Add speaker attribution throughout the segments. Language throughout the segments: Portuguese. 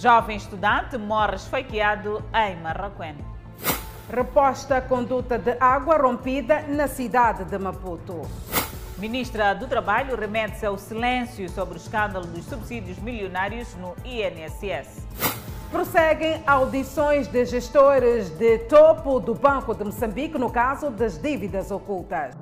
Speaker 1: Jovem estudante morre esfaqueado em Marraquém.
Speaker 2: Reposta conduta de água rompida na cidade de Maputo.
Speaker 1: Ministra do Trabalho remete-se ao silêncio sobre o escândalo dos subsídios milionários no INSS.
Speaker 2: Prosseguem audições de gestores de topo do Banco de Moçambique no caso das dívidas ocultas.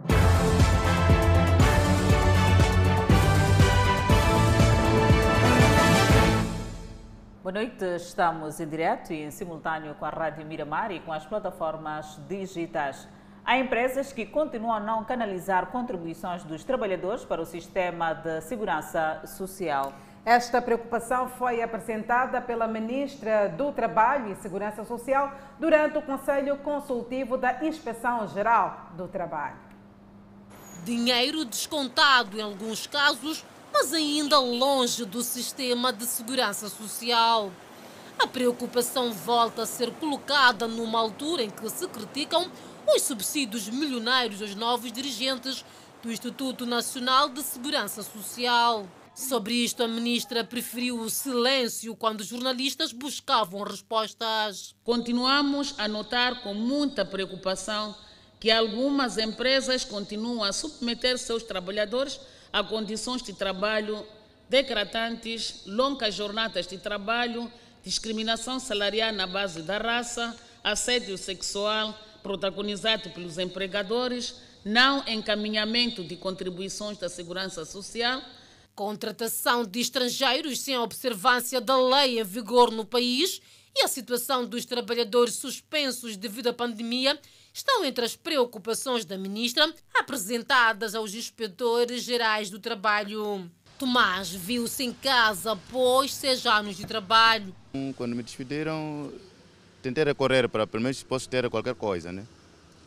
Speaker 1: Boa noite, estamos em direto e em simultâneo com a Rádio Miramar e com as plataformas digitais. Há empresas que continuam a não canalizar contribuições dos trabalhadores para o sistema de segurança social.
Speaker 2: Esta preocupação foi apresentada pela Ministra do Trabalho e Segurança Social durante o Conselho Consultivo da Inspeção Geral do Trabalho.
Speaker 3: Dinheiro descontado em alguns casos, mas ainda longe do sistema de segurança social. A preocupação volta a ser colocada numa altura em que se criticam os subsídios milionários aos novos dirigentes do Instituto Nacional de Segurança Social. Sobre isto, a ministra preferiu o silêncio quando os jornalistas buscavam respostas.
Speaker 4: Continuamos a notar com muita preocupação que algumas empresas continuam a submeter seus trabalhadores a condições de trabalho degradantes, longas jornadas de trabalho, discriminação salarial na base da raça, assédio sexual, protagonizado pelos empregadores, não encaminhamento de contribuições da segurança social,
Speaker 3: contratação de estrangeiros sem observância da lei em vigor no país e a situação dos trabalhadores suspensos devido à pandemia estão entre as preocupações da ministra apresentadas aos inspetores gerais do trabalho. Tomás viu-se em casa após seis anos de trabalho.
Speaker 5: Quando me despediram, tentei recorrer para pelo menos posso ter qualquer coisa, né?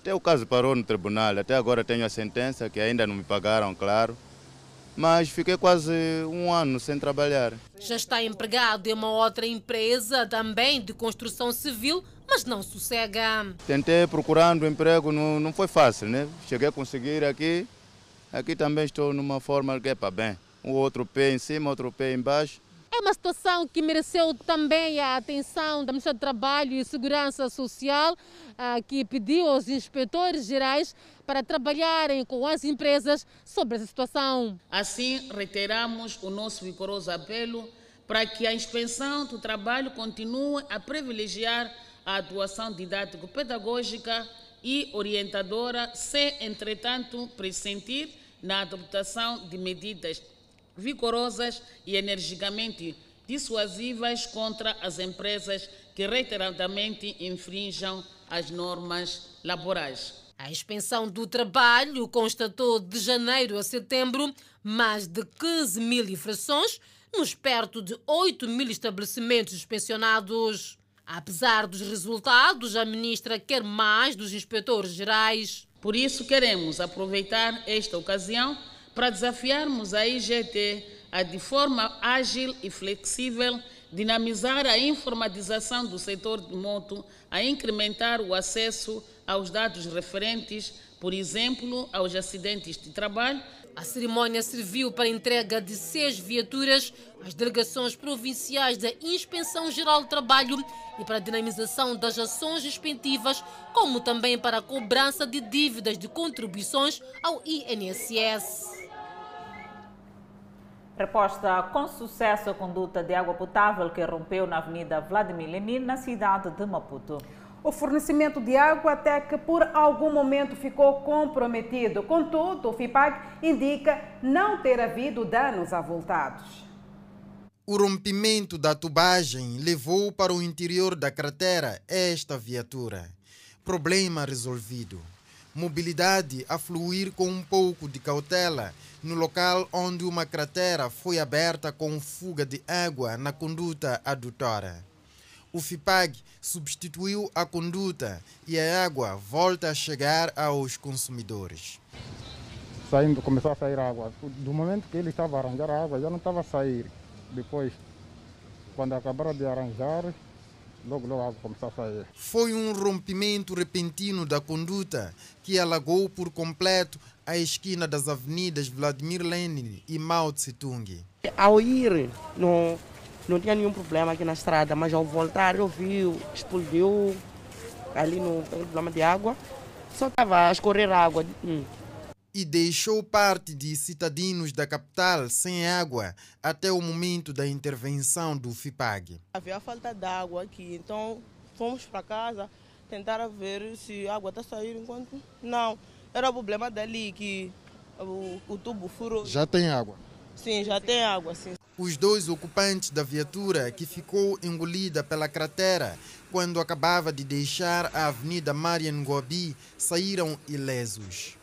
Speaker 5: Até o caso parou no tribunal, até agora tenho a sentença que ainda não me pagaram, claro. Mas fiquei quase um ano sem trabalhar.
Speaker 3: Já está empregado em uma outra empresa, também de construção civil, mas não sossega.
Speaker 5: Tentei procurando emprego, não, não foi fácil, né? Cheguei a conseguir aqui. Aqui também estou numa forma que é para bem. Um outro pé em cima, outro pé embaixo.
Speaker 3: É uma situação que mereceu também a atenção da Ministra do Trabalho e Segurança Social, ah, que pediu aos inspetores gerais para trabalharem com as empresas sobre essa situação.
Speaker 4: Assim, reiteramos o nosso vigoroso apelo para que a inspeção do trabalho continue a privilegiar a atuação didático-pedagógica e orientadora, sem, entretanto, pressentir na adaptação de medidas vigorosas e energicamente dissuasivas contra as empresas que reiteradamente infringam as normas laborais.
Speaker 3: A expensão do trabalho constatou de janeiro a setembro mais de 15 mil infrações nos perto de 8 mil estabelecimentos inspecionados. Apesar dos resultados, a ministra quer mais dos inspetores gerais.
Speaker 4: Por isso, queremos aproveitar esta ocasião para desafiarmos a IGT a, de forma ágil e flexível, dinamizar a informatização do setor de moto, a incrementar o acesso aos dados referentes, por exemplo, aos acidentes de trabalho.
Speaker 3: A cerimónia serviu para a entrega de seis viaturas às delegações provinciais da Inspeção Geral do Trabalho e para a dinamização das ações expensivas, como também para a cobrança de dívidas de contribuições ao INSS.
Speaker 1: Reposta com sucesso a conduta de água potável que rompeu na Avenida Vladimir Lenin, na cidade de Maputo.
Speaker 2: O fornecimento de água até que por algum momento ficou comprometido. Contudo, o FIPAG indica não ter havido danos avultados.
Speaker 6: O rompimento da tubagem levou para o interior da cratera esta viatura. Problema resolvido. Mobilidade a fluir com um pouco de cautela no local onde uma cratera foi aberta com fuga de água na conduta adutora. O FIPAG substituiu a conduta e a água volta a chegar aos consumidores.
Speaker 7: Saindo, começou a sair água. Do momento que ele estava a arranjar a água, já não estava a sair. Depois, quando acabaram de arranjar, logo, logo a água começou a sair.
Speaker 6: Foi um rompimento repentino da conduta que alagou por completo a esquina das avenidas Vladimir Lenin e Mao Tse Tung.
Speaker 8: Ao ir no, não tinha nenhum problema aqui na estrada, mas ao voltar eu vi, explodiu ali no problema de água, só estava a escorrer água. Hum.
Speaker 6: E deixou parte de cidadãos da capital sem água até o momento da intervenção do FIPAG.
Speaker 8: Havia falta de água aqui, então fomos para casa tentar ver se a água está saindo enquanto não. Era o problema dali que o, o tubo furou.
Speaker 7: Já tem água?
Speaker 8: Sim, já tem água, sim.
Speaker 6: Os dois ocupantes da viatura, que ficou engolida pela cratera quando acabava de deixar a Avenida Marian Gobi, saíram ilesos.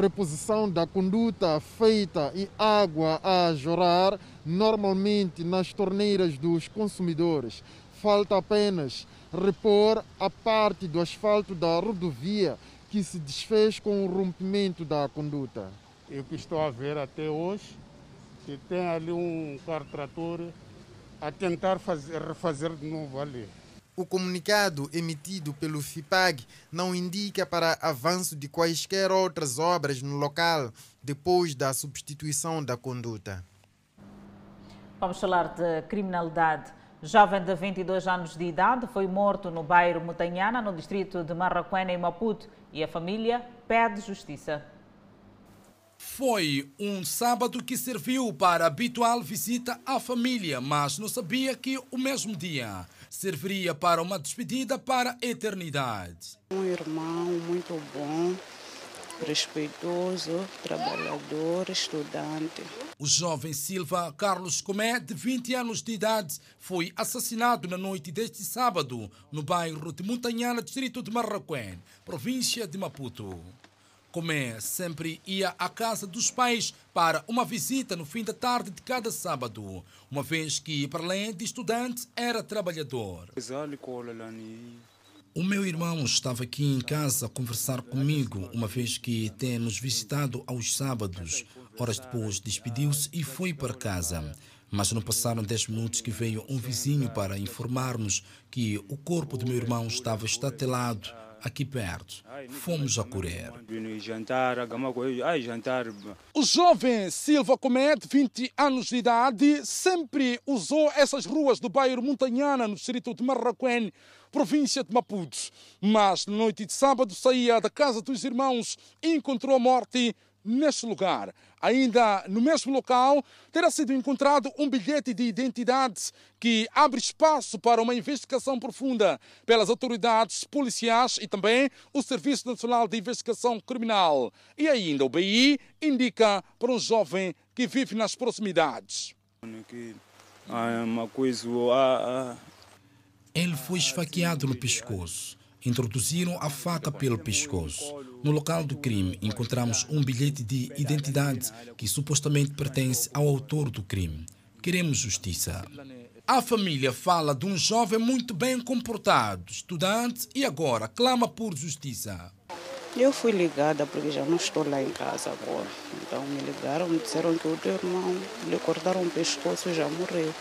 Speaker 7: Reposição da conduta feita e água a jorrar normalmente nas torneiras dos consumidores. Falta apenas repor a parte do asfalto da rodovia que se desfez com o rompimento da conduta.
Speaker 9: Eu que estou a ver até hoje que tem ali um carro trator a tentar fazer, refazer de novo ali.
Speaker 6: O comunicado emitido pelo FIPAG não indica para avanço de quaisquer outras obras no local depois da substituição da conduta.
Speaker 1: Vamos falar de criminalidade. Jovem de 22 anos de idade foi morto no bairro Mutanhana, no distrito de Marraquena, em Maputo, e a família pede justiça.
Speaker 10: Foi um sábado que serviu para a habitual visita à família, mas não sabia que o mesmo dia serviria para uma despedida para a eternidade.
Speaker 11: Um irmão muito bom, respeitoso, trabalhador, estudante.
Speaker 10: O jovem Silva Carlos Comé, de 20 anos de idade, foi assassinado na noite deste sábado no bairro de Montanhana, distrito de Marraquém, província de Maputo. Comé sempre ia à casa dos pais para uma visita no fim da tarde de cada sábado, uma vez que, para além de estudante, era trabalhador. O meu irmão estava aqui em casa a conversar comigo, uma vez que tem nos visitado aos sábados. Horas depois despediu-se e foi para casa. Mas não passaram 10 minutos que veio um vizinho para informar-nos que o corpo do meu irmão estava estatelado aqui perto. Fomos a correr. O jovem Silva Comete, 20 anos de idade, sempre usou essas ruas do bairro Montanhana, no distrito de Marraquém, província de Maputo. Mas na noite de sábado saía da casa dos irmãos e encontrou a morte neste lugar. Ainda no mesmo local, terá sido encontrado um bilhete de identidade que abre espaço para uma investigação profunda pelas autoridades policiais e também o Serviço Nacional de Investigação Criminal. E ainda o BI indica para um jovem que vive nas proximidades. Ele foi esfaqueado no pescoço. Introduziram a faca pelo pescoço. No local do crime, encontramos um bilhete de identidade que supostamente pertence ao autor do crime. Queremos justiça. A família fala de um jovem muito bem comportado, estudante e agora clama por justiça.
Speaker 11: Eu fui ligada porque já não estou lá em casa agora. Então me ligaram, me disseram que o teu irmão lhe cortaram o pescoço e já morreu.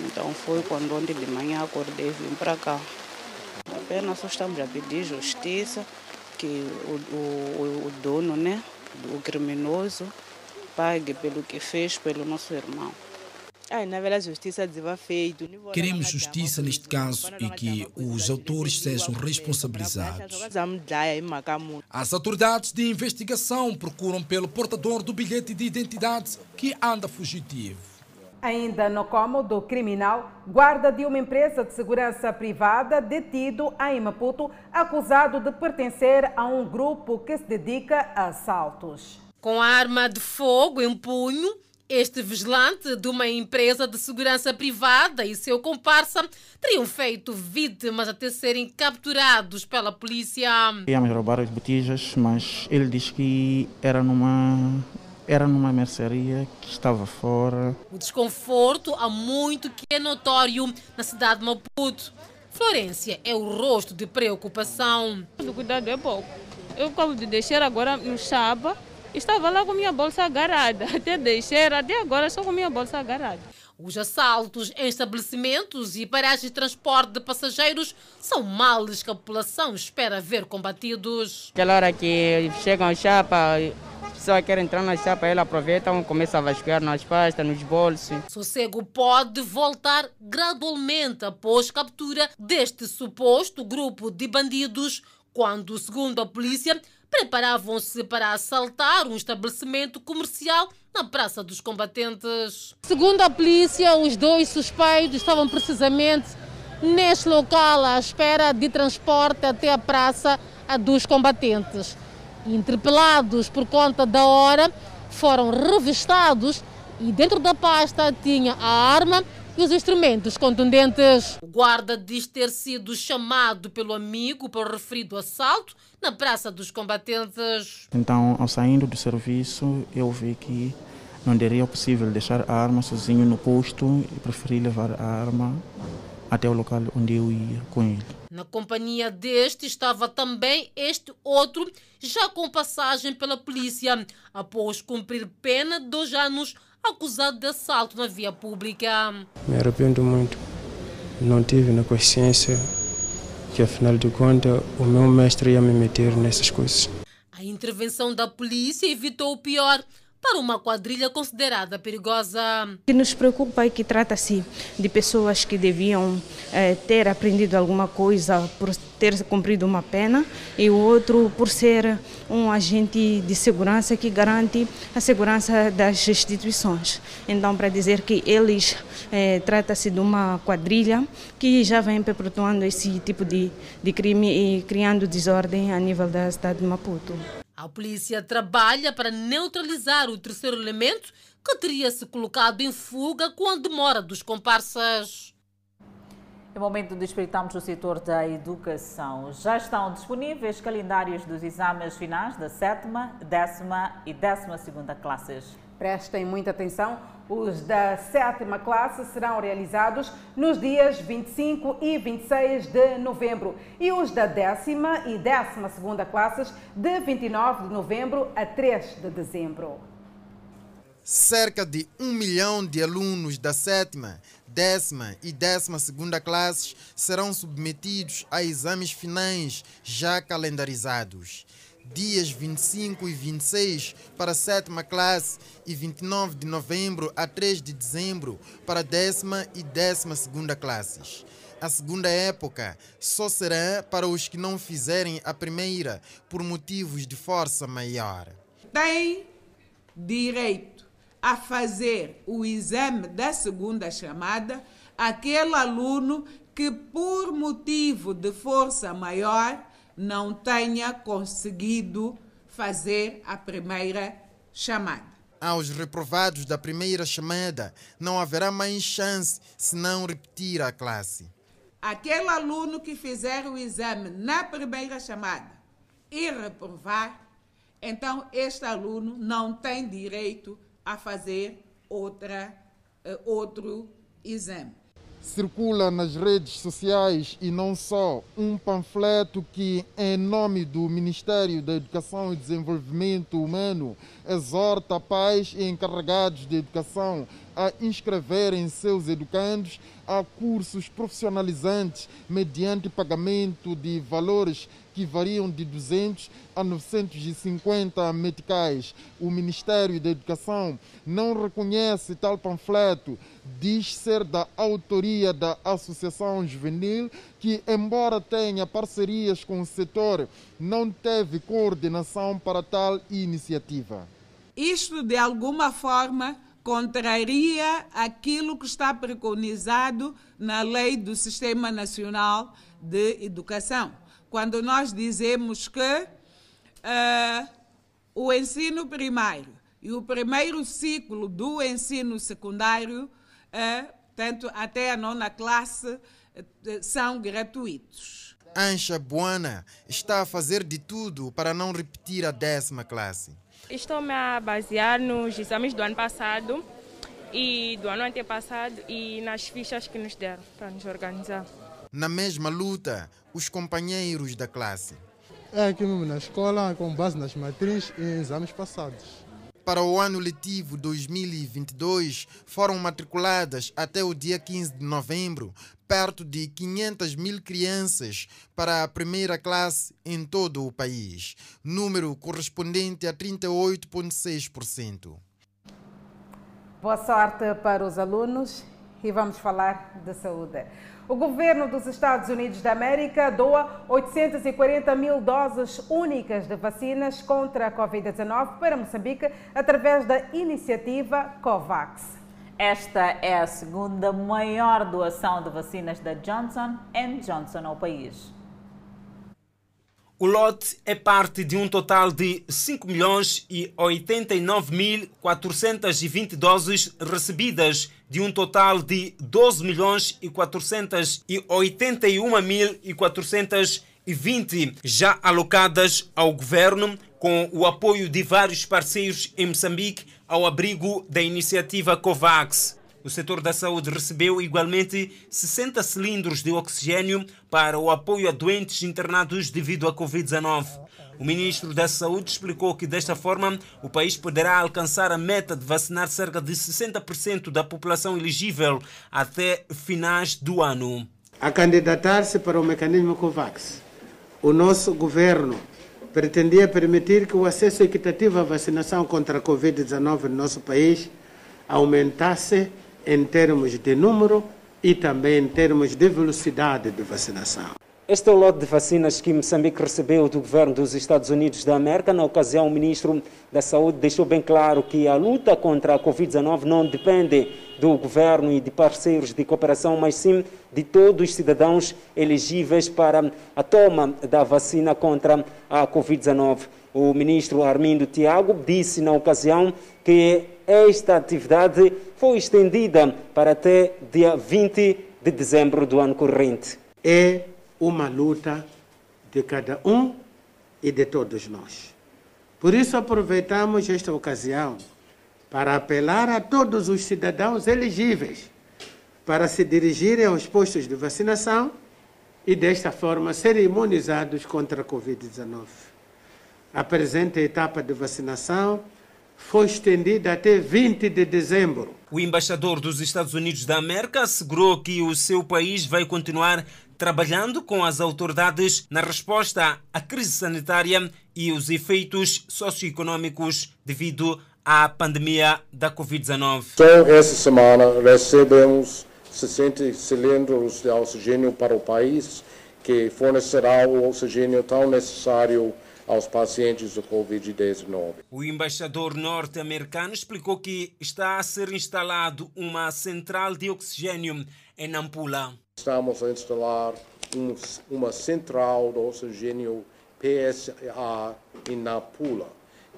Speaker 11: Então foi quando ontem de manhã acordei e vim para cá. Apenas só estamos a pedir justiça, que o, o, o dono, né, o criminoso, pague pelo que fez pelo nosso irmão.
Speaker 10: Queremos justiça neste caso e que os autores sejam responsabilizados. As autoridades de investigação procuram pelo portador do bilhete de identidade que anda fugitivo.
Speaker 2: Ainda no cômodo criminal, guarda de uma empresa de segurança privada detido em Maputo, acusado de pertencer a um grupo que se dedica a assaltos.
Speaker 3: Com arma de fogo em punho, este vigilante de uma empresa de segurança privada e seu comparsa teriam feito vítimas até serem capturados pela polícia.
Speaker 12: Íamos roubar as botijas, mas ele diz que era numa era numa mercearia que estava fora.
Speaker 3: O desconforto há muito que é notório na cidade de Maputo. Florência é o rosto de preocupação.
Speaker 13: O cuidado é pouco. Eu acabo de deixar agora no Chaba, estava lá com minha bolsa agarrada. Até deixar, até agora só com minha bolsa agarrada.
Speaker 3: Os assaltos em estabelecimentos e paragens de transporte de passageiros são males que a população espera ver combatidos.
Speaker 14: Aquela hora que chegam a chapa, a pessoa quer entrar na chapa, ela aproveita e começa a vasculhar nas pastas, nos bolsos.
Speaker 3: Sossego pode voltar gradualmente após captura deste suposto grupo de bandidos, quando, segundo a polícia, preparavam-se para assaltar um estabelecimento comercial na Praça dos Combatentes. Segundo a polícia, os dois suspeitos estavam precisamente neste local à espera de transporte até a Praça dos Combatentes. Interpelados por conta da hora, foram revistados e dentro da pasta tinha a arma e os instrumentos contundentes. O guarda diz ter sido chamado pelo amigo para o referido assalto na Praça dos Combatentes.
Speaker 12: Então, ao saindo do serviço, eu vi que não seria possível deixar a arma sozinho no posto e preferi levar a arma até o local onde eu ia com ele.
Speaker 3: Na companhia deste estava também este outro, já com passagem pela polícia, após cumprir pena de dois anos acusado de assalto na via pública.
Speaker 15: Me arrependo muito. Não tive na consciência que, afinal de contas, o meu mestre ia me meter nessas coisas.
Speaker 3: A intervenção da polícia evitou o pior para uma quadrilha considerada perigosa.
Speaker 11: O que nos preocupa é que trata-se de pessoas que deviam eh, ter aprendido alguma coisa por ter cumprido uma pena e o outro por ser um agente de segurança que garante a segurança das instituições. Então, para dizer que eles eh, trata-se de uma quadrilha que já vem perpetuando esse tipo de, de crime e criando desordem a nível da cidade de Maputo.
Speaker 3: A polícia trabalha para neutralizar o terceiro elemento que teria se colocado em fuga com a demora dos comparsas.
Speaker 1: É momento de espreitarmos o setor da educação. Já estão disponíveis calendários dos exames finais da sétima, décima e décima segunda classes.
Speaker 2: Prestem muita atenção, os da sétima classe serão realizados nos dias 25 e 26 de novembro e os da décima e décima segunda classes de 29 de novembro a 3 de dezembro.
Speaker 6: Cerca de um milhão de alunos da sétima, décima e décima segunda classes serão submetidos a exames finais já calendarizados dias 25 e 26 para a sétima classe e 29 de novembro a 3 de dezembro para a décima e décima segunda classes. A segunda época só será para os que não fizerem a primeira por motivos de força maior.
Speaker 16: Tem direito a fazer o exame da segunda chamada aquele aluno que, por motivo de força maior, não tenha conseguido fazer a primeira chamada.
Speaker 6: Aos reprovados da primeira chamada, não haverá mais chance se não repetir a classe.
Speaker 16: Aquele aluno que fizer o exame na primeira chamada e reprovar, então este aluno não tem direito a fazer outra, uh, outro exame
Speaker 7: circula nas redes sociais e não só um panfleto que, em nome do Ministério da Educação e Desenvolvimento Humano, exorta pais e encarregados de educação a inscreverem seus educandos a cursos profissionalizantes mediante pagamento de valores que variam de 200 a 950 meticais. O Ministério da Educação não reconhece tal panfleto, diz ser da autoria da Associação Juvenil, que, embora tenha parcerias com o setor, não teve coordenação para tal iniciativa.
Speaker 16: Isto, de alguma forma, contraria aquilo que está preconizado na lei do Sistema Nacional de Educação quando nós dizemos que uh, o ensino primário e o primeiro ciclo do ensino secundário, uh, tanto até a nona classe, uh, são gratuitos.
Speaker 6: Ancha Buana está a fazer de tudo para não repetir a décima classe.
Speaker 13: Estou-me a basear nos exames do ano passado e do ano antepassado e nas fichas que nos deram para nos organizar
Speaker 6: na mesma luta os companheiros da classe.
Speaker 7: É aqui mesmo na escola, com base nas matrizes e exames passados.
Speaker 6: Para o ano letivo 2022 foram matriculadas até o dia 15 de novembro perto de 500 mil crianças para a primeira classe em todo o país, número correspondente a 38,6%.
Speaker 2: Boa sorte para os alunos e vamos falar de saúde. O governo dos Estados Unidos da América doa 840 mil doses únicas de vacinas contra a Covid-19 para Moçambique através da iniciativa COVAX.
Speaker 1: Esta é a segunda maior doação de vacinas da Johnson Johnson ao país.
Speaker 17: O lote é parte de um total de 5 milhões e 89.420 doses recebidas de um total de 12 milhões e 481.420 já alocadas ao governo com o apoio de vários parceiros em Moçambique ao abrigo da iniciativa COVAX. O setor da saúde recebeu igualmente 60 cilindros de oxigênio para o apoio a doentes internados devido à Covid-19. O ministro da Saúde explicou que desta forma o país poderá alcançar a meta de vacinar cerca de 60% da população elegível até finais do ano.
Speaker 18: A candidatar-se para o mecanismo COVAX, o nosso governo pretendia permitir que o acesso equitativo à vacinação contra a Covid-19 no nosso país aumentasse em termos de número e também em termos de velocidade de vacinação.
Speaker 17: Este é o lote de vacinas que Moçambique recebeu do governo dos Estados Unidos da América. Na ocasião, o ministro da Saúde deixou bem claro que a luta contra a Covid-19 não depende do governo e de parceiros de cooperação, mas sim de todos os cidadãos elegíveis para a toma da vacina contra a Covid-19. O ministro Armindo Tiago disse na ocasião que esta atividade foi estendida para até dia 20 de dezembro do ano corrente.
Speaker 18: É uma luta de cada um e de todos nós. Por isso, aproveitamos esta ocasião para apelar a todos os cidadãos elegíveis para se dirigirem aos postos de vacinação e, desta forma, serem imunizados contra a Covid-19. A presente etapa de vacinação foi estendida até 20 de dezembro.
Speaker 17: O embaixador dos Estados Unidos da América assegurou que o seu país vai continuar trabalhando com as autoridades na resposta à crise sanitária e os efeitos socioeconômicos devido à pandemia da Covid-19.
Speaker 19: Só essa semana recebemos 60 cilindros de oxigênio para o país, que fornecerá o oxigênio tão necessário aos pacientes do Covid-19.
Speaker 17: O embaixador norte-americano explicou que está a ser instalado uma central de oxigênio em Nampula.
Speaker 19: Estamos a instalar um, uma central de oxigênio PSA em Nampula,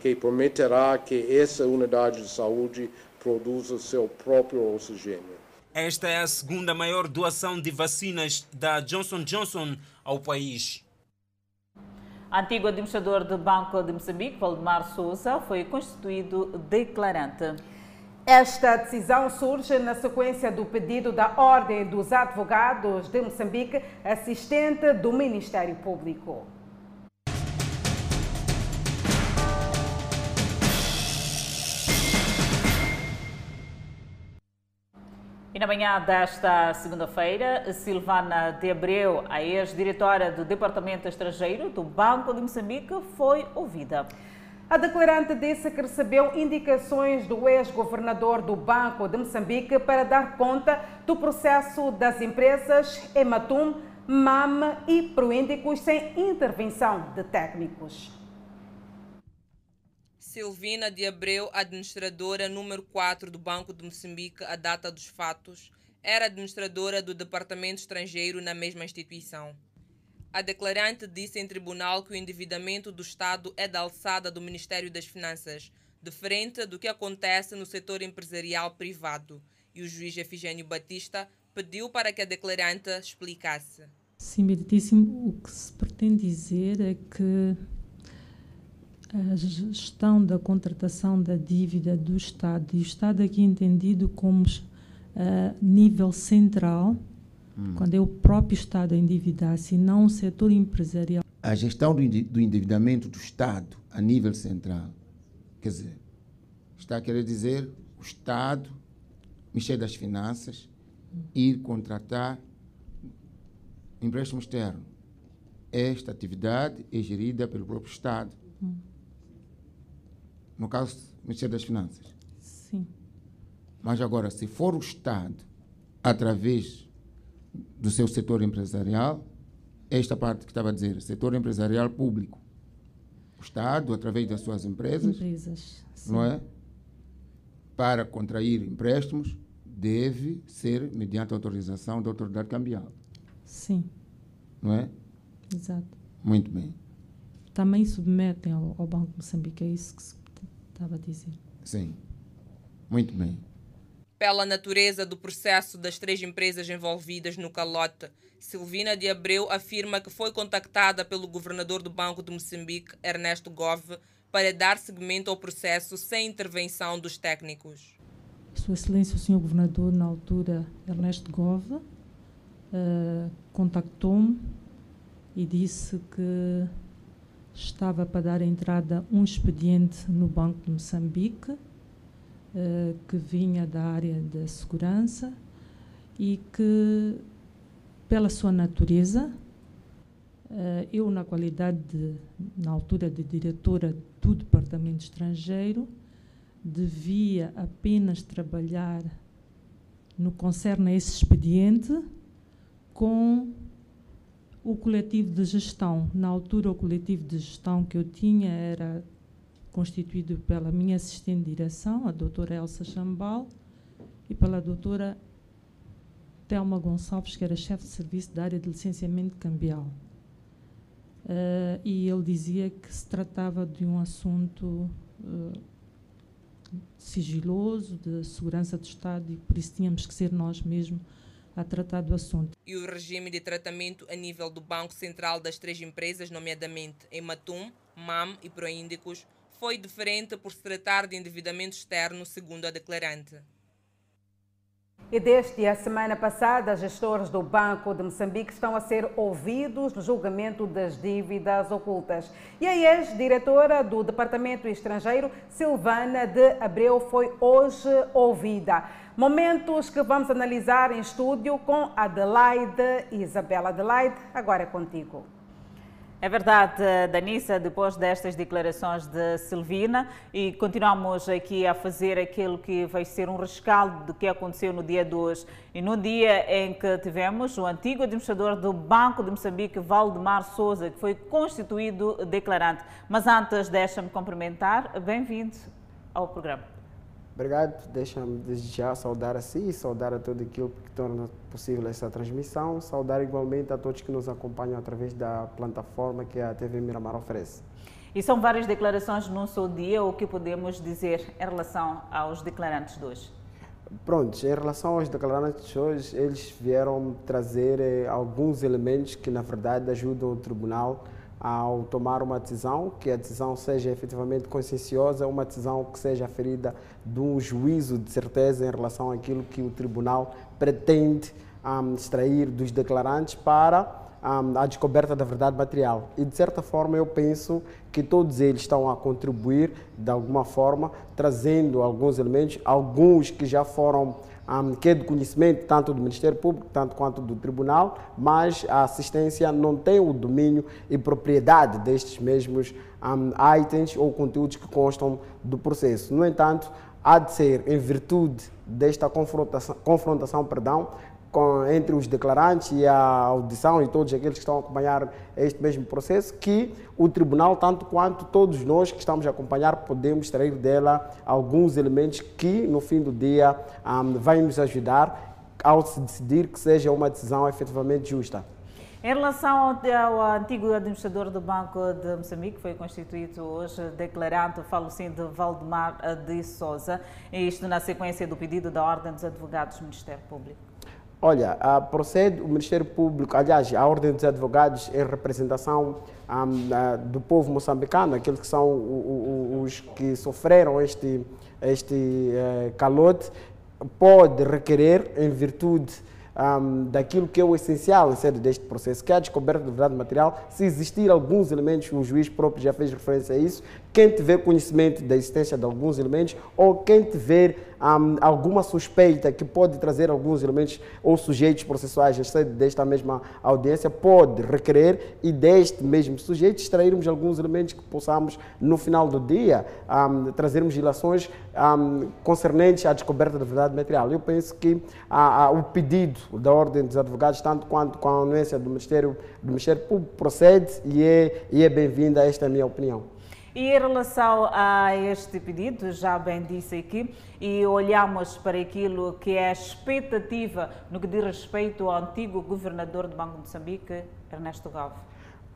Speaker 19: que permitirá que essa unidade de saúde produza seu próprio oxigênio.
Speaker 17: Esta é a segunda maior doação de vacinas da Johnson Johnson ao país.
Speaker 1: Antigo administrador do Banco de Moçambique, Valdemar Souza, foi constituído declarante.
Speaker 2: Esta decisão surge na sequência do pedido da Ordem dos Advogados de Moçambique, assistente do Ministério Público.
Speaker 1: E na manhã desta segunda-feira, Silvana de Abreu, a ex-diretora do Departamento Estrangeiro do Banco de Moçambique, foi ouvida.
Speaker 2: A declarante disse que recebeu indicações do ex-governador do Banco de Moçambique para dar conta do processo das empresas Ematum, MAM e Proíndicos sem intervenção de técnicos.
Speaker 20: Silvina de Abreu, administradora número 4 do Banco de Moçambique, a data dos fatos, era administradora do Departamento Estrangeiro na mesma instituição. A declarante disse em tribunal que o endividamento do Estado é da alçada do Ministério das Finanças, diferente do que acontece no setor empresarial privado, e o juiz Efigênio Batista pediu para que a declarante explicasse.
Speaker 21: Sim, meritíssimo. O que se pretende dizer é que a gestão da contratação da dívida do Estado, e o Estado aqui entendido como uh, nível central, hum. quando é o próprio Estado a endividar-se não o setor empresarial.
Speaker 22: A gestão do endividamento do Estado a nível central, quer dizer,
Speaker 23: Está a querer dizer o Estado, Ministério das Finanças, ir contratar empréstimo externo. Esta atividade é gerida pelo próprio Estado.
Speaker 21: Hum.
Speaker 23: No caso, Ministério das Finanças.
Speaker 21: Sim.
Speaker 23: Mas agora, se for o Estado, através do seu setor empresarial, esta parte que estava a dizer, setor empresarial público, o Estado, através das suas empresas,
Speaker 21: Empresas,
Speaker 23: não é? Para contrair empréstimos, deve ser mediante autorização da autoridade cambial,
Speaker 21: Sim,
Speaker 23: não é?
Speaker 21: exato.
Speaker 23: Muito bem.
Speaker 21: Também submetem ao, ao Banco de Moçambique, é isso que se estava a dizer.
Speaker 23: Sim. Muito bem.
Speaker 20: Pela natureza do processo das três empresas envolvidas no calote, Silvina de Abreu afirma que foi contactada pelo governador do Banco de Moçambique, Ernesto Gove, para dar seguimento ao processo sem intervenção dos técnicos.
Speaker 21: Sua Excelência, o Sr. Governador, na altura, Ernesto Gove, eh, contactou-me e disse que estava para dar entrada um expediente no Banco de Moçambique, eh, que vinha da área da segurança e que, pela sua natureza, eh, eu, na qualidade, de, na altura de diretora do Departamento Estrangeiro, devia apenas trabalhar no concerne a esse expediente com o coletivo de gestão. Na altura, o coletivo de gestão que eu tinha era constituído pela minha assistente de direção, a doutora Elsa Chambal, e pela doutora Telma Gonçalves, que era chefe de serviço da área de licenciamento cambial. Eh, e ele dizia que se tratava de um assunto eh, sigiloso, de segurança do Estado, e por isso tínhamos que ser nós mesmos a tratar do assunto.
Speaker 20: E o regime de tratamento a nível do Banco Central das três empresas, nomeadamente em Matum, MAM e Proíndicos, foi diferente por se tratar de endividamento externo, segundo a declarante.
Speaker 2: E desde a semana passada, gestores do Banco de Moçambique estão a ser ouvidos no julgamento das dívidas ocultas. E a ex-diretora do Departamento Estrangeiro, Silvana de Abreu, foi hoje ouvida. Momentos que vamos analisar em estúdio com Adelaide Isabela. Adelaide, agora é contigo.
Speaker 1: É verdade, Danissa, depois destas declarações de Silvina, e continuamos aqui a fazer aquilo que vai ser um rescaldo do que aconteceu no dia 2 e no dia em que tivemos o antigo administrador do Banco de Moçambique, Valdemar Souza, que foi constituído declarante. Mas antes, deixa-me cumprimentar. Bem-vindo ao programa.
Speaker 22: Obrigado, deixa-me desde já saudar a si e saudar a todo aquilo que torna possível essa transmissão, saudar igualmente a todos que nos acompanham através da plataforma que a TV Miramar oferece.
Speaker 1: E são várias declarações num só dia, o que podemos dizer em relação aos declarantes de hoje?
Speaker 22: Pronto, em relação aos declarantes de hoje, eles vieram trazer eh, alguns elementos que, na verdade, ajudam o tribunal ao tomar uma decisão, que a decisão seja efetivamente conscienciosa, uma decisão que seja ferida de um juízo de certeza em relação àquilo que o tribunal pretende um, extrair dos declarantes para um, a descoberta da verdade material. E, de certa forma, eu penso que todos eles estão a contribuir, de alguma forma, trazendo alguns elementos, alguns que já foram um, que é de conhecimento tanto do Ministério Público, tanto quanto do Tribunal, mas a assistência não tem o domínio e propriedade destes mesmos um, itens ou conteúdos que constam do processo. No entanto, há de ser, em virtude desta confrontação, confrontação perdão, com, entre os declarantes e a audição e todos aqueles que estão a acompanhar este mesmo processo, que o tribunal, tanto quanto todos nós que estamos a acompanhar, podemos extrair dela alguns elementos que, no fim do dia, um, vai nos ajudar ao se decidir que seja uma decisão efetivamente justa.
Speaker 1: Em relação ao, ao, antigo administrador do Banco de Moçambique, que foi constituído hoje declarante, falo sim de Valdemar de Souza, isto na sequência do pedido da Ordem dos Advogados do Ministério Público.
Speaker 22: Olha, uh, procede o Ministério Público, aliás, a Ordem dos Advogados em representação uh, do povo moçambicano, aqueles que são o, o, os que sofreram este, este uh, calote, pode requerer, em virtude um, daquilo que é o essencial em sede deste processo, que é a descoberta de verdade material. Se existir alguns elementos, o juiz próprio já fez referência a isso, quem tiver conhecimento da existência de alguns elementos ou quem tiver um, alguma suspeita que pode trazer alguns elementos ou sujeitos processuais desta mesma audiência, pode requerer e deste mesmo sujeito extrairmos alguns elementos que possamos, no final do dia, um, trazermos ilações um, concernentes à descoberta da verdade material. Eu penso que a, a, o pedido da Ordem dos Advogados, tanto quanto com a anuência do Ministério, do Ministério Público, procede e é, e é bem-vinda, esta é a minha opinião.
Speaker 1: E em relação a este pedido, já bem disse aqui, e olhamos para aquilo que é a expectativa no que diz respeito ao antigo governador do Banco de Moçambique, Ernesto Galvo.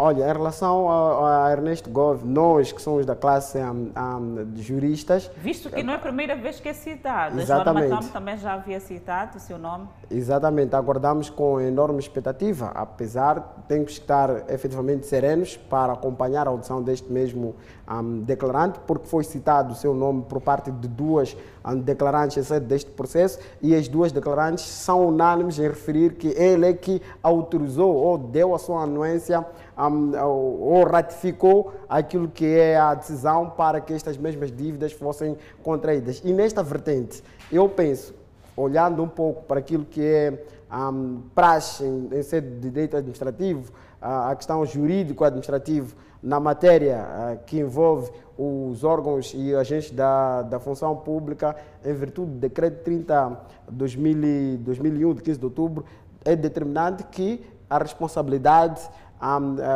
Speaker 22: Olha, em relação a, a, Ernesto Gove, nós que somos da classe um, um, de juristas...
Speaker 1: Visto que não é a primeira vez que é citado,
Speaker 22: exatamente.
Speaker 1: João também já havia citado o seu nome.
Speaker 22: Exatamente, aguardamos com enorme expectativa, apesar temos que estar efetivamente serenos para acompanhar a audição deste mesmo um, declarante, porque foi citado o seu nome por parte de duas declarantes deste processo e as duas declarantes são unânimes em referir que ele é que autorizou ou deu a sua anuência um, ou ratificou aquilo que é a decisão para que estas mesmas dívidas fossem contraídas. E nesta vertente, eu penso, olhando um pouco para aquilo que é um, praxe em, em sede de direito administrativo, a, a questão jurídico-administrativo na matéria uh, que envolve os órgãos e agentes da, da função pública, em virtude do decreto 30 de 2001, de 15 de outubro, é determinante que a responsabilidade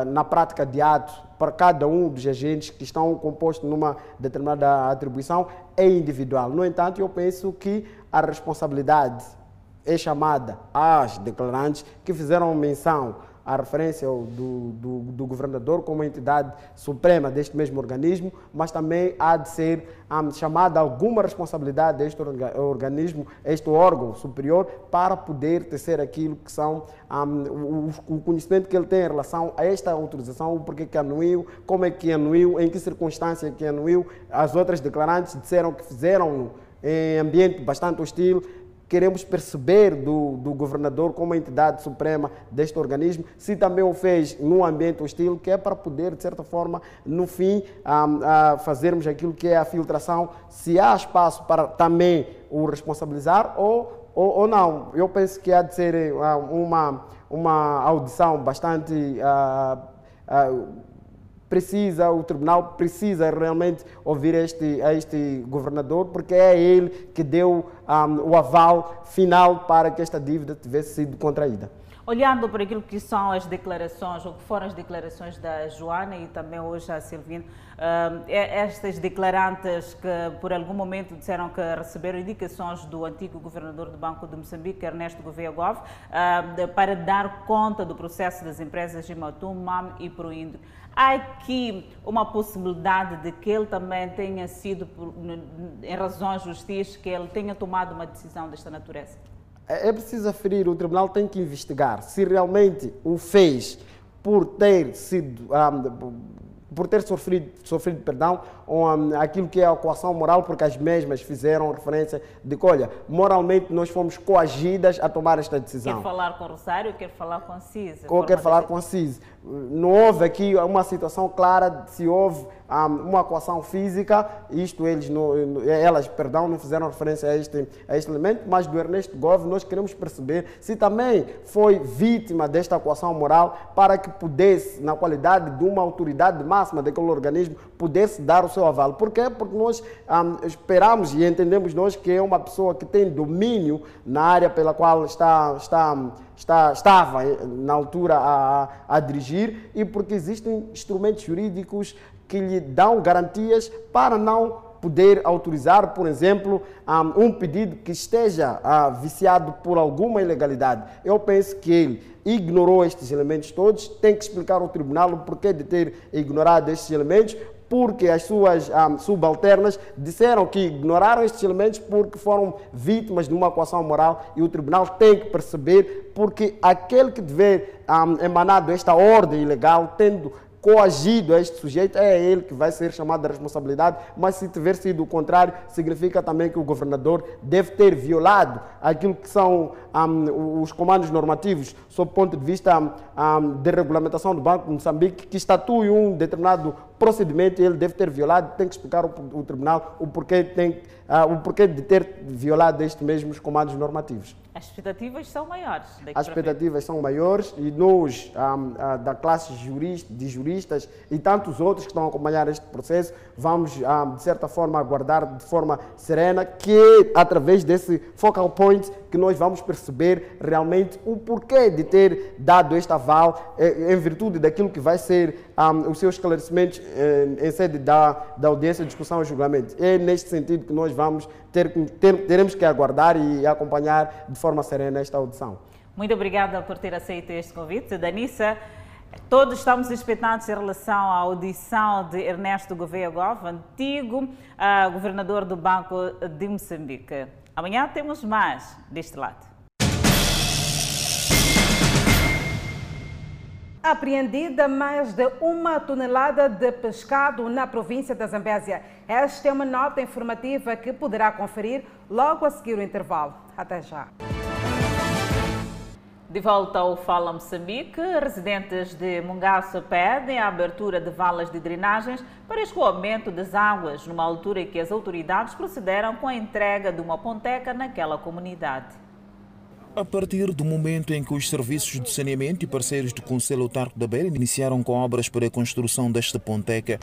Speaker 22: na prática de ato para cada um dos agentes que estão compostos numa determinada atribuição é individual. No entanto, eu penso que a responsabilidade é chamada às declarantes que fizeram menção a referência do, do, do, governador como entidade suprema deste mesmo organismo, mas também há de ser chamada alguma responsabilidade deste organismo, este órgão superior, para poder tecer aquilo que são um, o, o, conhecimento que ele tem em relação a esta autorização, o porquê que anuiu, como é que anuiu, em que circunstância que anuiu. As outras declarantes disseram que fizeram em ambiente bastante hostil, queremos perceber do, do governador como entidade suprema deste organismo, se também o fez num ambiente hostil, que é para poder, de certa forma, no fim, a, a fazermos aquilo que é a filtração, se há espaço para também o responsabilizar ou, ou, ou não. Eu penso que há de ser uma, uma audição bastante. Uh, uh, precisa, o tribunal precisa realmente ouvir este, este governador, porque é ele que deu um, o aval final para que esta dívida tivesse sido contraída.
Speaker 1: Olhando para aquilo que são as declarações, ou que foram as declarações da Joana e também hoje a Silvina, estas declarantes que por algum momento disseram que receberam indicações do antigo governador do Banco de Moçambique, Ernesto Gouveia Gove, para dar conta do processo das empresas de Matum, MAM e Proindo. Há aqui uma possibilidade de que ele também tenha sido, em razões justas, que ele tenha tomado uma decisão desta natureza?
Speaker 22: É, é preciso aferir, o tribunal tem que investigar se realmente o fez por ter sido, um, ah, por ter sofrido, sofrido perdão, um, aquilo que é a coação moral, porque as mesmas fizeram referência de que, olha, moralmente nós fomos coagidas a tomar esta decisão.
Speaker 1: Quer falar com o Rosário, quer falar com a CIS?
Speaker 22: Quer falar com a CIS. Não houve aqui uma situação clara se houve uma coação física, isto eles não, elas, perdão, não fizeram referência a este, a este elemento, mas do Ernesto Gove nós queremos perceber se também foi vítima desta coação moral para que pudesse, na qualidade de uma autoridade máxima daquele organismo, pudesse dar o seu aval. Por quê? Porque nós um, esperamos e entendemos nós que é uma pessoa que tem domínio na área pela qual está, está, está, estava na altura a, a dirigir e porque existem instrumentos jurídicos que lhe dão garantias para não poder autorizar, por exemplo, um pedido que esteja uh, viciado por alguma ilegalidade. Eu penso que ele ignorou estes elementos todos, tem que explicar ao tribunal o porquê de ter ignorado estes elementos, porque as suas um, subalternas disseram que ignoraram estes elementos porque foram vítimas de uma coação moral e o tribunal tem que perceber porque aquele que tiver um, emanado esta ordem ilegal, tendo coagido este sujeito, é ele que vai ser chamado à responsabilidade, mas se tiver sido o contrário, significa também que o governador deve ter violado aquilo que são um, os comandos normativos, sob o ponto de vista um, de regulamentação do Banco de Moçambique, que estatui um determinado procedimento ele deve ter violado, tem que explicar o, tribunal o porquê, tem, uh, o porquê de ter violado estes mesmos comandos normativos.
Speaker 1: As expectativas são maiores.
Speaker 22: As expectativas são maiores e nós, um, uh, da classe jurista, de juristas e tantos outros que estão a acompanhar este processo, vamos, um, de certa forma, aguardar de forma serena que, através desse focal point, que nós vamos perceber realmente o porquê de ter dado este aval eh, em virtude daquilo que vai ser um, os seus esclarecimentos eh, em sede da, da audiência, discussão e julgamento. É neste sentido que nós vamos ter, ter, teremos que aguardar e acompanhar de forma serena esta audição.
Speaker 1: Muito obrigada por ter aceito este convite. Danissa, todos estamos expectantes em relação à audição de Ernesto Gouveia Gov, antigo uh, governador do Banco de Moçambique. Amanhã temos mais deste lado.
Speaker 2: Apreendida mais de uma tonelada de pescado na província da Zambésia. Esta é uma nota informativa que poderá conferir logo a seguir o intervalo. Até já.
Speaker 1: De volta ao Fala Moçambique, residentes de Mungaço pedem a abertura de valas de drenagens para escoamento das águas, numa altura em que as autoridades procederam com a entrega de uma ponteca naquela comunidade.
Speaker 24: A partir do momento em que os serviços de saneamento e parceiros do Conselho Autarco da Beira iniciaram com obras para a construção desta ponteca,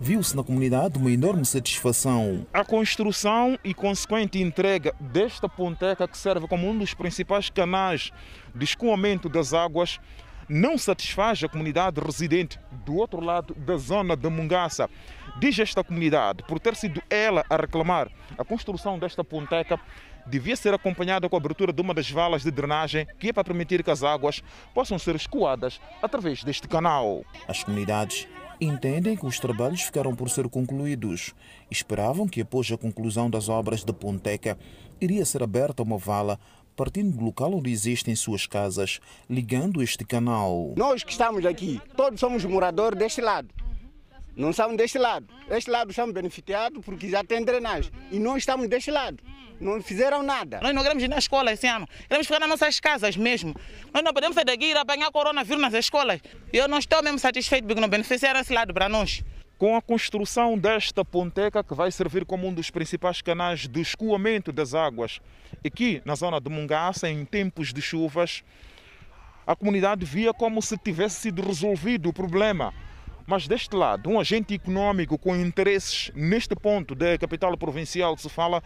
Speaker 24: viu-se na comunidade uma enorme satisfação.
Speaker 25: A construção e consequente entrega desta ponteca, que serve como um dos principais canais de escoamento das águas, não satisfaz a comunidade residente do outro lado da zona de Mungaça. Diz esta comunidade, por ter sido ela a reclamar a construção desta ponteca, devia ser acompanhada com a abertura de uma das valas de drenagem que é para permitir que as águas possam ser escoadas através deste canal.
Speaker 24: As comunidades entendem que os trabalhos ficaram por ser concluídos. Esperavam que após a conclusão das obras de Ponteca iria ser aberta uma vala partindo do local onde existem suas casas, ligando este canal.
Speaker 26: Nós que estamos aqui, todos somos moradores deste lado. Não estamos deste lado. Este lado estamos beneficiados porque já tem drenagem. E nós estamos deste lado não fizeram nada.
Speaker 27: Nós não queremos ir na escola esse ano, queremos ficar nas nossas casas mesmo. Nós não podemos sair daqui e ir apanhar coronavírus nas escolas. Eu não estou mesmo satisfeito porque não beneficiaram esse lado para nós.
Speaker 25: Com a construção desta ponteca, que vai servir como um dos principais canais de escoamento das águas, aqui na zona de Mungaça, em tempos de chuvas, a comunidade via como se tivesse sido resolvido o problema. Mas deste lado, um agente econômico com interesses neste ponto da capital provincial se fala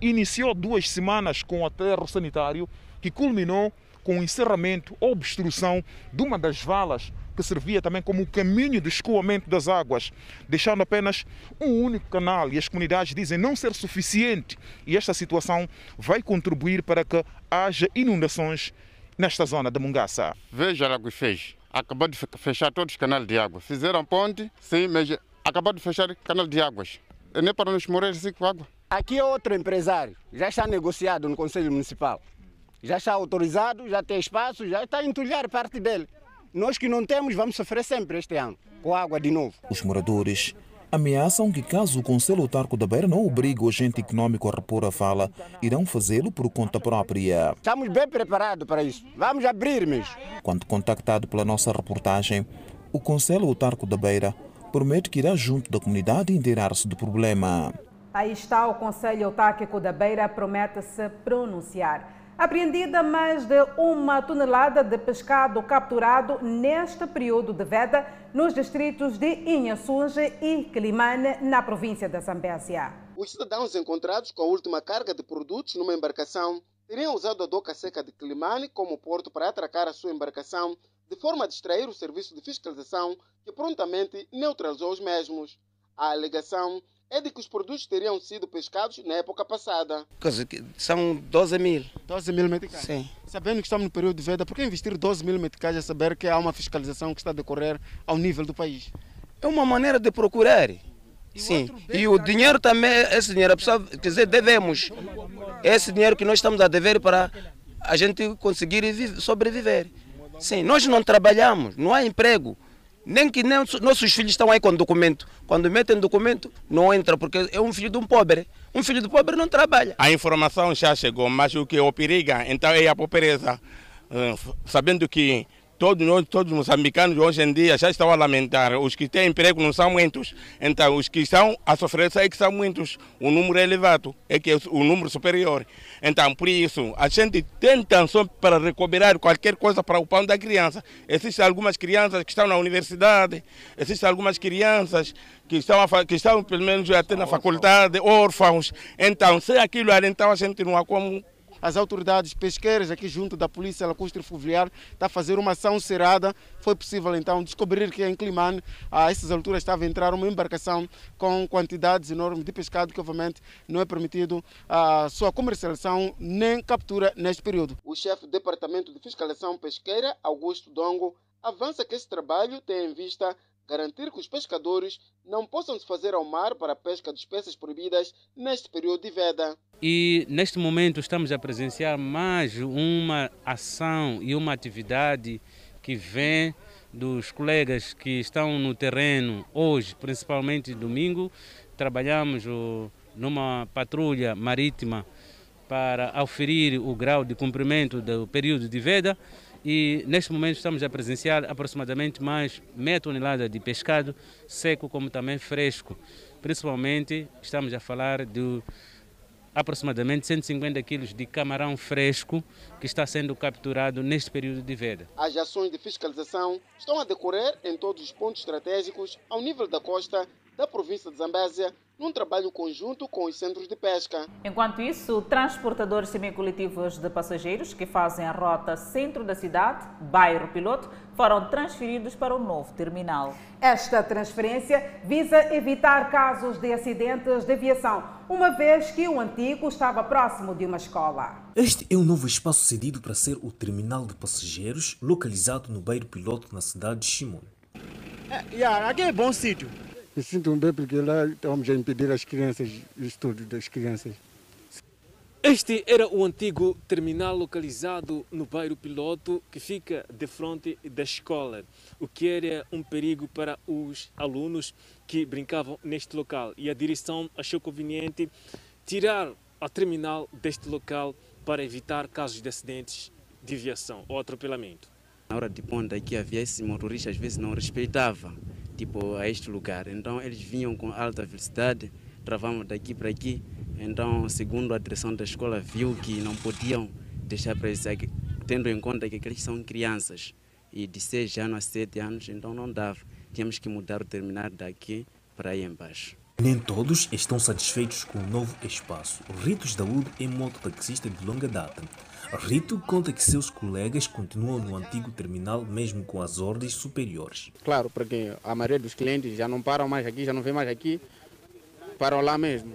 Speaker 25: iniciou duas semanas com o aterro sanitário que culminou com o encerramento ou obstrução de uma das valas que servia também como caminho de escoamento das águas, deixando apenas um único canal e as comunidades dizem não ser suficiente e esta situação vai contribuir para que haja inundações nesta zona de Mungaça.
Speaker 28: Veja lá o que fez. Acabou de fechar todos os canais de água. Fizeram ponte, sim, mas acabou de fechar o canal de águas. É nem para nos morrer assim com água.
Speaker 26: Aqui é outro empresário, já está negociado no Conselho Municipal. Já está autorizado, já tem espaço, já está a entulhar parte dele. Nós que não temos, vamos sofrer sempre este ano, com água de novo.
Speaker 24: Os moradores ameaçam que, caso o Conselho Autarco da Beira não obrigue o agente econômico a repor a fala, irão fazê-lo por conta própria.
Speaker 26: Estamos bem preparados para isso. Vamos abrir mesmo.
Speaker 24: Quando contactado pela nossa reportagem, o Conselho Autarco da Beira promete que irá junto da comunidade inteirar-se do problema.
Speaker 2: Aí está o Conselho Autárquico da Beira, promete-se pronunciar. Apreendida mais de uma tonelada de pescado capturado neste período de veda nos distritos de Inhaçunge e Quilimane, na província da Zambésia.
Speaker 29: Os cidadãos encontrados com a última carga de produtos numa embarcação teriam usado a doca seca de Quilimane como porto para atracar a sua embarcação, de forma a distrair o serviço de fiscalização, que prontamente neutralizou os mesmos. A alegação é de que os produtos teriam sido pescados na época passada.
Speaker 26: São 12 mil.
Speaker 29: 12 mil meticais?
Speaker 26: Sim.
Speaker 29: Sabendo que estamos no período de veda, por que investir 12 mil meticais a saber que há uma fiscalização que está a decorrer ao nível do país?
Speaker 26: É uma maneira de procurar. E Sim. E o dinheiro também, esse dinheiro, a pessoa, quer dizer, devemos. Esse dinheiro que nós estamos a dever para a gente conseguir sobreviver. Sim, nós não trabalhamos, não há emprego.
Speaker 30: Nem que nem nossos filhos estão aí com documento. Quando metem documento, não entra, porque é um filho de um pobre. Um filho de pobre não trabalha.
Speaker 31: A informação já chegou, mas o que o periga então é a pobreza. Sabendo que Todos nós, todos os moçambicanos hoje em dia já estão a lamentar. Os que têm emprego não são muitos. Então, os que estão a sofrer é que são muitos. O número é elevado, é que é o número superior. Então, por isso, a gente tenta só para recuperar qualquer coisa para o pão da criança. Existem algumas crianças que estão na universidade, existem algumas crianças que estão, a, que estão pelo menos até na faculdade, órfãos. Então, se aquilo ali, então a gente não há como
Speaker 32: as autoridades pesqueiras aqui junto da Polícia Lacustre Fluvial está a fazer uma ação cerrada. Foi possível então descobrir que em Climane, a essas alturas, estava a entrar uma embarcação com quantidades enormes de pescado que obviamente não é permitido a sua comercialização nem captura neste período.
Speaker 29: O chefe do Departamento de Fiscalização Pesqueira, Augusto Dongo, avança que esse trabalho tem em vista garantir que os pescadores não possam se fazer ao mar para a pesca de espécies proibidas neste período de veda.
Speaker 33: E neste momento estamos a presenciar mais uma ação e uma atividade que vem dos colegas que estão no terreno hoje, principalmente domingo. Trabalhamos numa patrulha marítima para auferir o grau de cumprimento do período de veda e neste momento estamos a presenciar aproximadamente mais meia tonelada de pescado seco como também fresco. Principalmente estamos a falar de aproximadamente 150 quilos de camarão fresco que está sendo capturado neste período de veda.
Speaker 29: As ações de fiscalização estão a decorrer em todos os pontos estratégicos ao nível da costa da província de Zambésia num trabalho conjunto com os centros de pesca.
Speaker 1: Enquanto isso, transportadores semicoletivos de passageiros que fazem a rota centro da cidade, bairro piloto, foram transferidos para o novo terminal.
Speaker 2: Esta transferência visa evitar casos de acidentes de aviação, uma vez que o antigo estava próximo de uma escola.
Speaker 34: Este é um novo espaço cedido para ser o terminal de passageiros, localizado no bairro piloto na cidade de Shimon.
Speaker 35: É, yeah, aqui é bom sítio
Speaker 32: me sinto bem porque lá estamos a impedir as crianças, o estudo das crianças.
Speaker 34: Este era o antigo terminal localizado no bairro Piloto, que fica de frente da escola, o que era um perigo para os alunos que brincavam neste local. E a direção achou conveniente tirar a terminal deste local para evitar casos de acidentes de aviação ou atropelamento.
Speaker 36: Na hora de ponta aqui havia esse motorista, às vezes não respeitava tipo, a este lugar. Então eles vinham com alta velocidade, travamos daqui para aqui. Então, segundo a direção da escola, viu que não podiam deixar para eles, tendo em conta que aqueles são crianças e de 6 anos a 7 anos, então não dava. Tínhamos que mudar o terminal daqui para aí embaixo.
Speaker 34: Nem todos estão satisfeitos com o novo espaço. Ritos Daúde é mototaxista de longa data. Rito conta que seus colegas continuam no antigo terminal mesmo com as ordens superiores.
Speaker 32: Claro, porque a maioria dos clientes já não param mais aqui, já não vem mais aqui, param lá mesmo.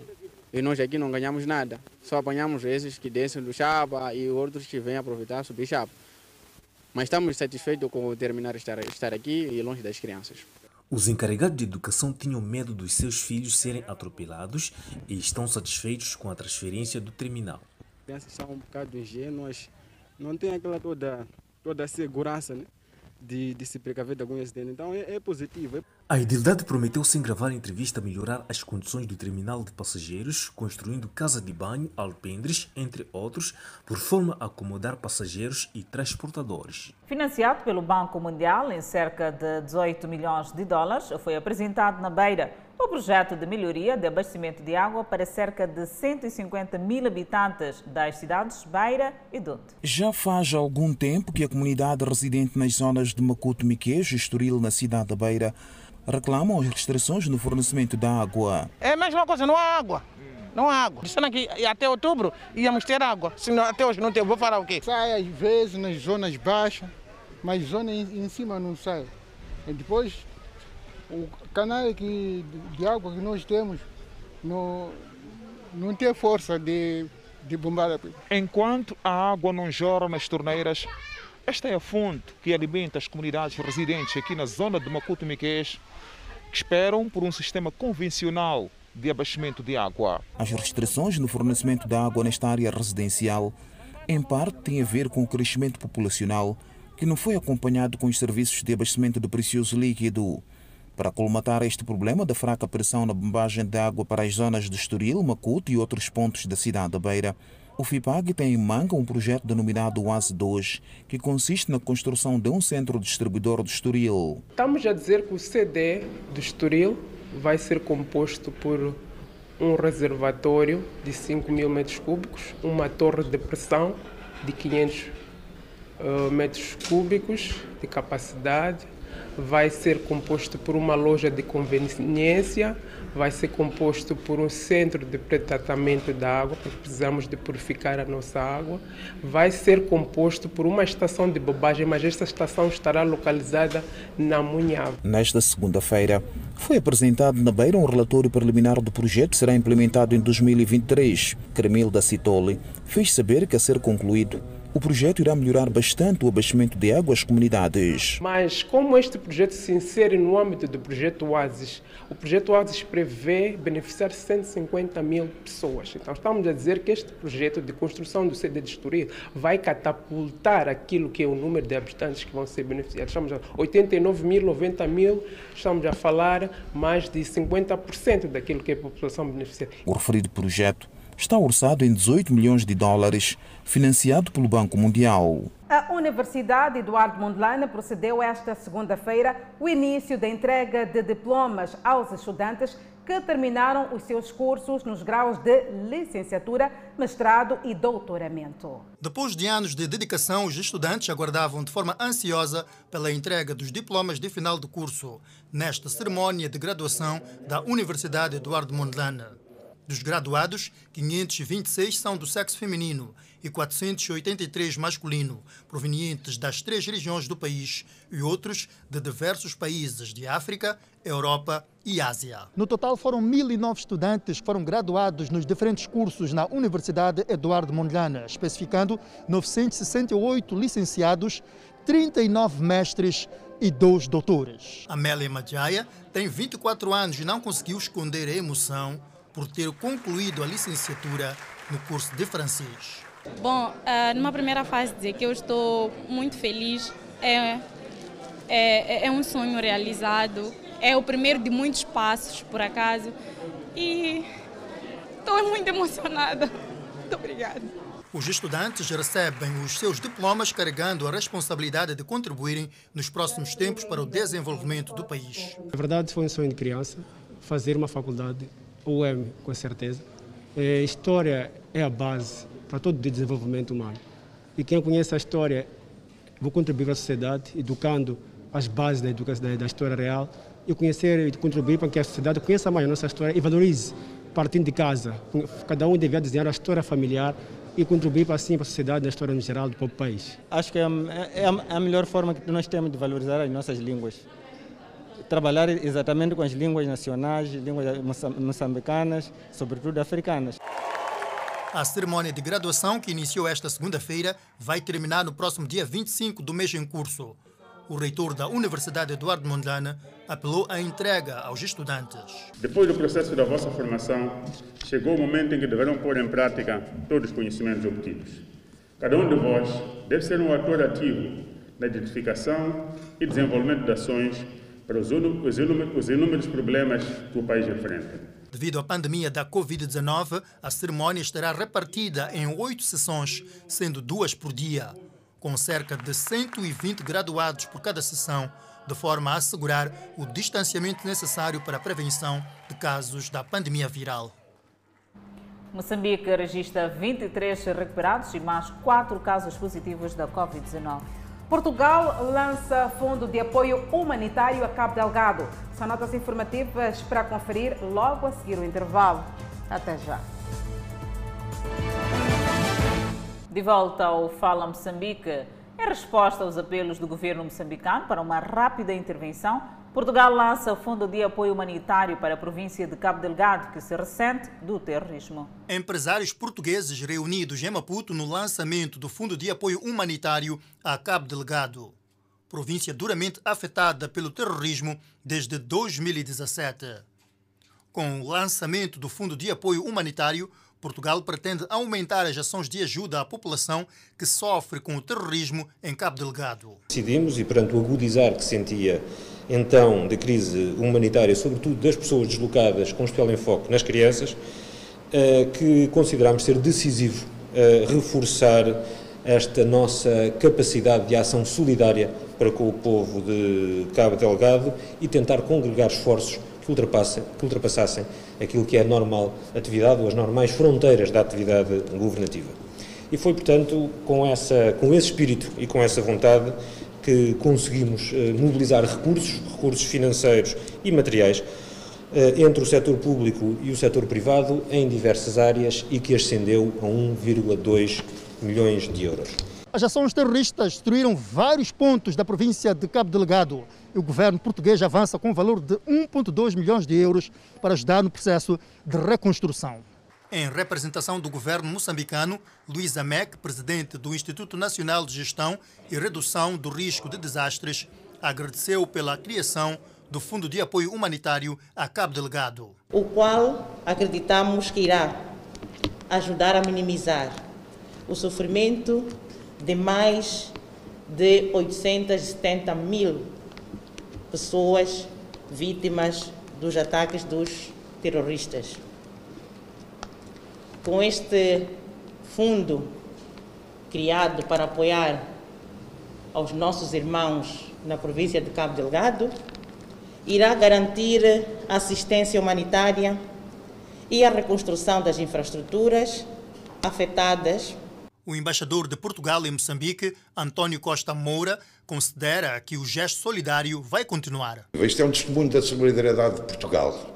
Speaker 32: E nós aqui não ganhamos nada. Só apanhamos esses que descem do chapa e outros que vêm aproveitar subir chapa. Mas estamos satisfeitos com o terminar estar, estar aqui e longe das crianças.
Speaker 34: Os encarregados de educação tinham medo dos seus filhos serem atropelados e estão satisfeitos com a transferência do terminal
Speaker 32: crianças são um bocado ingênuas, não têm aquela toda, toda a segurança né? de, de se precaver de algum acidente. Então é, é positivo. É...
Speaker 34: A Idildade prometeu, sem gravar entrevista, melhorar as condições do terminal de passageiros, construindo casa de banho, alpendres, entre outros, por forma a acomodar passageiros e transportadores.
Speaker 1: Financiado pelo Banco Mundial em cerca de 18 milhões de dólares, foi apresentado na Beira o projeto de melhoria de abastecimento de água para cerca de 150 mil habitantes das cidades Beira e Donde.
Speaker 24: Já faz algum tempo que a comunidade residente nas zonas de Macuto Miquejo e Estoril, na cidade da Beira, reclamam as restrições no fornecimento da água.
Speaker 27: É a mesma coisa, não há água. Não há água. Disseram que até outubro íamos ter água. Se não, até hoje não tem, vou falar o quê?
Speaker 32: Sai às vezes nas zonas baixas, mas zona em, em cima não sai. E depois o canal que, de água que nós temos não, não tem força de, de bombar.
Speaker 25: Enquanto a água não jorra nas torneiras, esta é a fonte que alimenta as comunidades residentes aqui na zona de Macuto Miquês, que esperam por um sistema convencional de abastecimento de água.
Speaker 24: As restrições no fornecimento de água nesta área residencial, em parte, têm a ver com o crescimento populacional que não foi acompanhado com os serviços de abastecimento de precioso líquido. Para colmatar este problema da fraca pressão na bombagem de água para as zonas de Estoril, Macuto e outros pontos da cidade da Beira, o FIPAG tem em manga um projeto denominado OAS 2, que consiste na construção de um centro distribuidor do Estoril.
Speaker 37: Estamos a dizer que o CD do Estoril vai ser composto por um reservatório de 5 mil metros cúbicos, uma torre de pressão de 500 uh, metros cúbicos de capacidade, vai ser composto por uma loja de conveniência, vai ser composto por um centro de tratamento da água, porque precisamos de purificar a nossa água, vai ser composto por uma estação de bobagem, mas esta estação estará localizada na Munhava.
Speaker 24: Nesta segunda-feira, foi apresentado na Beira um relatório preliminar do projeto que será implementado em 2023. Cremil da Citoli fez saber que a ser concluído o projeto irá melhorar bastante o abastecimento de água às comunidades.
Speaker 37: Mas como este projeto se insere no âmbito do projeto Oasis, o projeto Oasis prevê beneficiar 150 mil pessoas. Então estamos a dizer que este projeto de construção do CD de Estoril vai catapultar aquilo que é o número de habitantes que vão ser beneficiados. Estamos a 89 mil, 90 mil, estamos a falar mais de 50% daquilo que é a população beneficiada.
Speaker 24: O referido projeto está orçado em 18 milhões de dólares, financiado pelo Banco Mundial.
Speaker 2: A Universidade Eduardo Mondlane procedeu esta segunda-feira o início da entrega de diplomas aos estudantes que terminaram os seus cursos nos graus de licenciatura, mestrado e doutoramento.
Speaker 38: Depois de anos de dedicação, os estudantes aguardavam de forma ansiosa pela entrega dos diplomas de final de curso nesta cerimónia de graduação da Universidade Eduardo Mondlane. Dos graduados, 526 são do sexo feminino e 483 masculino, provenientes das três regiões do país e outros de diversos países de África, Europa e Ásia.
Speaker 39: No total, foram 1.009 estudantes que foram graduados nos diferentes cursos na Universidade Eduardo Mondlane, especificando 968 licenciados, 39 mestres e dois doutores.
Speaker 38: Amélia Madjaya tem 24 anos e não conseguiu esconder a emoção por ter concluído a licenciatura no curso de francês.
Speaker 40: Bom, uh, numa primeira fase, dizer que eu estou muito feliz. É, é, é um sonho realizado. É o primeiro de muitos passos, por acaso. E estou muito emocionada. Muito obrigada.
Speaker 38: Os estudantes recebem os seus diplomas carregando a responsabilidade de contribuírem nos próximos tempos para o desenvolvimento do país.
Speaker 37: Na verdade, foi um sonho de criança fazer uma faculdade o M, com certeza. É, história é a base para todo o desenvolvimento humano. E quem conhece a história, vou contribuir para a sociedade, educando as bases da educação da, da história real e conhecer e contribuir para que a sociedade conheça mais a nossa história e valorize partindo de casa. Cada um devia desenhar a história familiar e contribuir para, assim, para a sociedade, na história no geral do próprio país.
Speaker 41: Acho que é, é, é a melhor forma que nós temos de valorizar as nossas línguas trabalhar exatamente com as línguas nacionais, línguas moçambicanas, sobretudo africanas.
Speaker 38: A cerimônia de graduação, que iniciou esta segunda-feira, vai terminar no próximo dia 25 do mês em curso. O reitor da Universidade Eduardo Mondlane apelou à entrega aos estudantes.
Speaker 42: Depois do processo da vossa formação, chegou o momento em que deverão pôr em prática todos os conhecimentos obtidos. Cada um de vós deve ser um ator ativo na identificação e desenvolvimento de ações para os, os inúmeros problemas que o país enfrenta.
Speaker 38: Devido à pandemia da Covid-19, a cerimônia estará repartida em oito sessões, sendo duas por dia, com cerca de 120 graduados por cada sessão, de forma a assegurar o distanciamento necessário para a prevenção de casos da pandemia viral.
Speaker 1: Moçambique registra 23 recuperados e mais 4 casos positivos da Covid-19.
Speaker 2: Portugal lança fundo de apoio humanitário a Cabo Delgado. São notas informativas para conferir logo a seguir o intervalo. Até já.
Speaker 1: De volta ao Fala Moçambique. Em resposta aos apelos do governo moçambicano para uma rápida intervenção, Portugal lança fundo de apoio humanitário para a província de Cabo Delgado, que se ressente do terrorismo.
Speaker 38: Empresários portugueses reunidos em Maputo no lançamento do fundo de apoio humanitário a Cabo Delgado, província duramente afetada pelo terrorismo desde 2017. Com o lançamento do fundo de apoio humanitário, Portugal pretende aumentar as ações de ajuda à população que sofre com o terrorismo em Cabo Delgado.
Speaker 43: Decidimos, e perante o agudizar que sentia então da crise humanitária, sobretudo das pessoas deslocadas, com especial enfoque nas crianças, eh, que consideramos ser decisivo eh, reforçar esta nossa capacidade de ação solidária para com o povo de Cabo Delgado e tentar congregar esforços que ultrapassassem, que ultrapassassem aquilo que é a normal atividade ou as normais fronteiras da atividade governativa. E foi, portanto, com, essa, com esse espírito e com essa vontade que conseguimos eh, mobilizar recursos, recursos financeiros e materiais, eh, entre o setor público e o setor privado em diversas áreas e que ascendeu a 1,2 milhões de euros.
Speaker 39: As ações terroristas destruíram vários pontos da província de Cabo Delgado e o governo português avança com um valor de 1,2 milhões de euros para ajudar no processo de reconstrução.
Speaker 38: Em representação do governo moçambicano, Luís Amec, presidente do Instituto Nacional de Gestão e Redução do Risco de Desastres, agradeceu pela criação do Fundo de Apoio Humanitário a Cabo Delgado.
Speaker 44: O qual acreditamos que irá ajudar a minimizar o sofrimento de mais de 870 mil pessoas vítimas dos ataques dos terroristas. Com este fundo criado para apoiar aos nossos irmãos na província de Cabo Delgado, irá garantir assistência humanitária e a reconstrução das infraestruturas afetadas
Speaker 38: o embaixador de Portugal em Moçambique, António Costa Moura, considera que o gesto solidário vai continuar.
Speaker 45: Este é um testemunho da solidariedade de Portugal,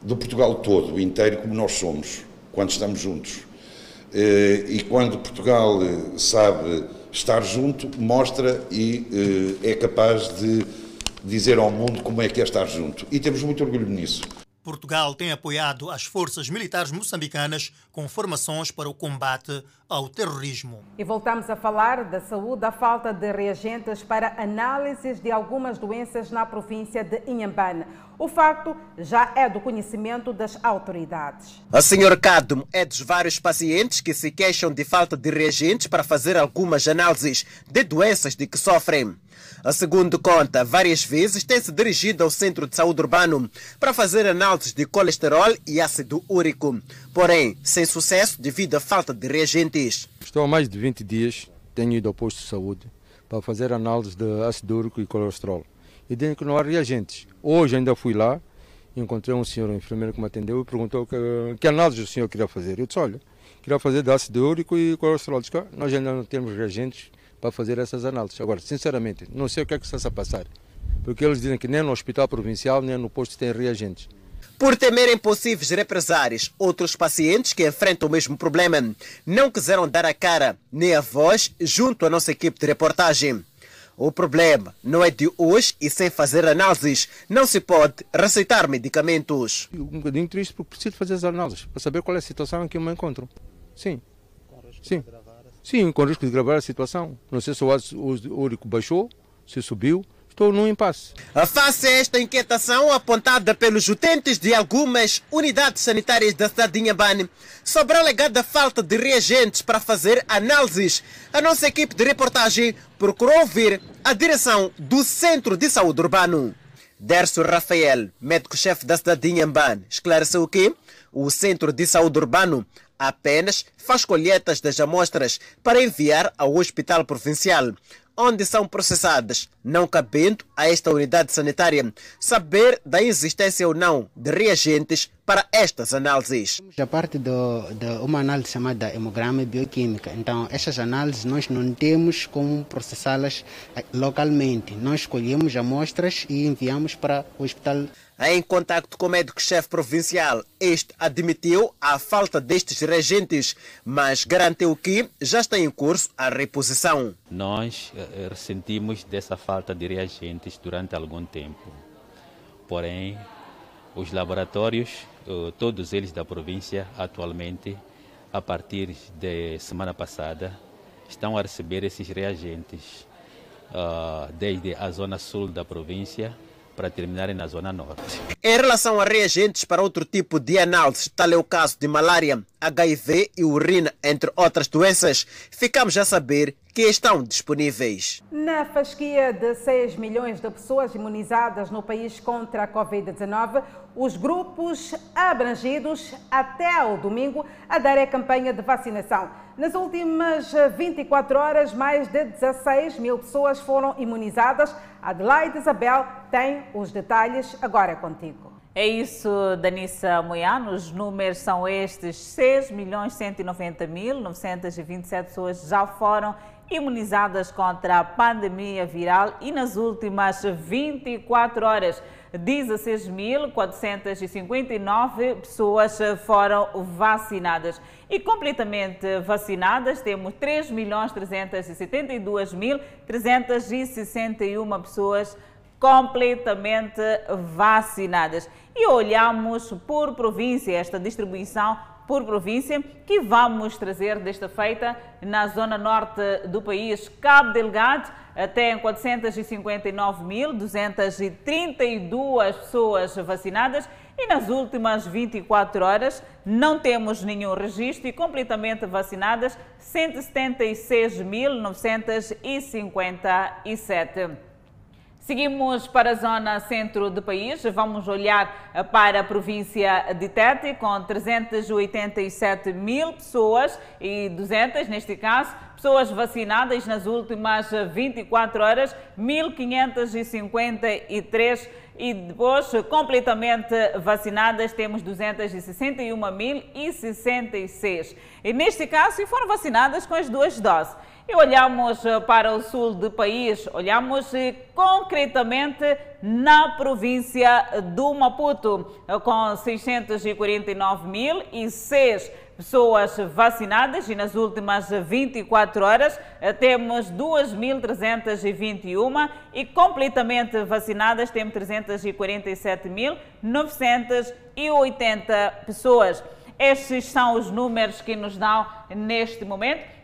Speaker 45: do Portugal todo, inteiro, como nós somos, quando estamos juntos. Eh, e quando Portugal eh, sabe estar junto, mostra e eh, é capaz de dizer ao mundo como é que é estar junto. E temos muito orgulho nisso.
Speaker 38: Portugal tem apoiado as forças militares moçambicanas com formações para o combate ao terrorismo.
Speaker 2: E voltamos a falar da saúde, da falta de reagentes para análises de algumas doenças na província de Inhambane. O facto já é do conhecimento das autoridades.
Speaker 46: A senhora Cadmo é dos vários pacientes que se queixam de falta de reagentes para fazer algumas análises de doenças de que sofrem. A segundo conta, várias vezes tem se dirigido ao Centro de Saúde Urbano para fazer análises de colesterol e ácido úrico, porém sem sucesso devido à falta de reagentes.
Speaker 47: Estou há mais de 20 dias, tenho ido ao posto de saúde para fazer análises de ácido úrico e colesterol e dizem que não há reagentes. Hoje ainda fui lá, encontrei um senhor, um enfermeiro que me atendeu e perguntou que, que análise o senhor queria fazer. Eu disse, olha, queria fazer de ácido úrico e colesterol. Disse, nós ainda não temos reagentes para fazer essas análises. Agora, sinceramente, não sei o que é que está a passar, porque eles dizem que nem no hospital provincial nem no posto tem reagentes.
Speaker 46: Por temerem possíveis represárias, outros pacientes que enfrentam o mesmo problema não quiseram dar a cara nem a voz junto à nossa equipe de reportagem. O problema não é de hoje e sem fazer análises não se pode receitar medicamentos.
Speaker 47: Um bocadinho triste porque preciso fazer as análises para saber qual é a situação em que eu me encontro. Sim. Sim. Sim, com risco de gravar a situação. Não sei se o úrico baixou, se subiu. Estou num impasse.
Speaker 46: Face a esta inquietação apontada pelos utentes de algumas unidades sanitárias da cidade de Inhambane sobre a alegada falta de reagentes para fazer análises, a nossa equipe de reportagem procurou ouvir a direção do Centro de Saúde Urbano. Dércio Rafael, médico-chefe da cidade de Inhambane, esclareceu que o Centro de Saúde Urbano apenas faz colheitas das amostras para enviar ao Hospital Provincial, onde são processadas, não cabendo a esta unidade sanitária saber da existência ou não de reagentes para estas análises.
Speaker 48: A parte de uma análise chamada hemograma bioquímica, então estas análises nós não temos como processá-las eh, localmente. Nós escolhemos amostras e enviamos para o hospital
Speaker 46: em contacto com o médico-chefe provincial, este admitiu a falta destes reagentes, mas garantiu que já está em curso a reposição.
Speaker 49: Nós eh, ressentimos dessa falta de reagentes durante algum tempo. Porém, os laboratórios, eh, todos eles da província, atualmente, a partir de semana passada, estão a receber esses reagentes, uh, desde a zona sul da província para terminarem na Zona Norte.
Speaker 46: Em relação a reagentes para outro tipo de análise, tal é o caso de malária, HIV e urina, entre outras doenças. Ficamos a saber que estão disponíveis.
Speaker 2: Na fasquia de 6 milhões de pessoas imunizadas no país contra a Covid-19, os grupos abrangidos até o domingo aderem à campanha de vacinação. Nas últimas 24 horas, mais de 16 mil pessoas foram imunizadas. Adelaide Isabel tem os detalhes. Agora é contigo.
Speaker 1: É isso, Danissa Moiano. Os números são estes: 6.190.927 pessoas já foram imunizadas contra a pandemia viral e nas últimas 24 horas 16.459 pessoas foram vacinadas. E completamente vacinadas temos 3.372.361 pessoas completamente vacinadas. E olhamos por província esta distribuição por província, que vamos trazer desta feita na zona norte do país. Cabo Delgado tem 459.232 pessoas vacinadas e nas últimas 24 horas não temos nenhum registro e completamente vacinadas 177.957. Seguimos para a zona centro do país. Vamos olhar para a província de Tete, com 387 mil pessoas e 200, neste caso, pessoas vacinadas nas últimas 24 horas, 1.553 e depois, completamente vacinadas, temos 261.066. E neste caso, foram vacinadas com as duas doses. E olhamos eh, para o sul do país, olhamos eh, concretamente na província do Maputo, eh, com 649.006 pessoas vacinadas e nas últimas 24 horas temos 2.321 e completamente vacinadas temos 347.980 pessoas. Estes são os números que nos dão neste momento.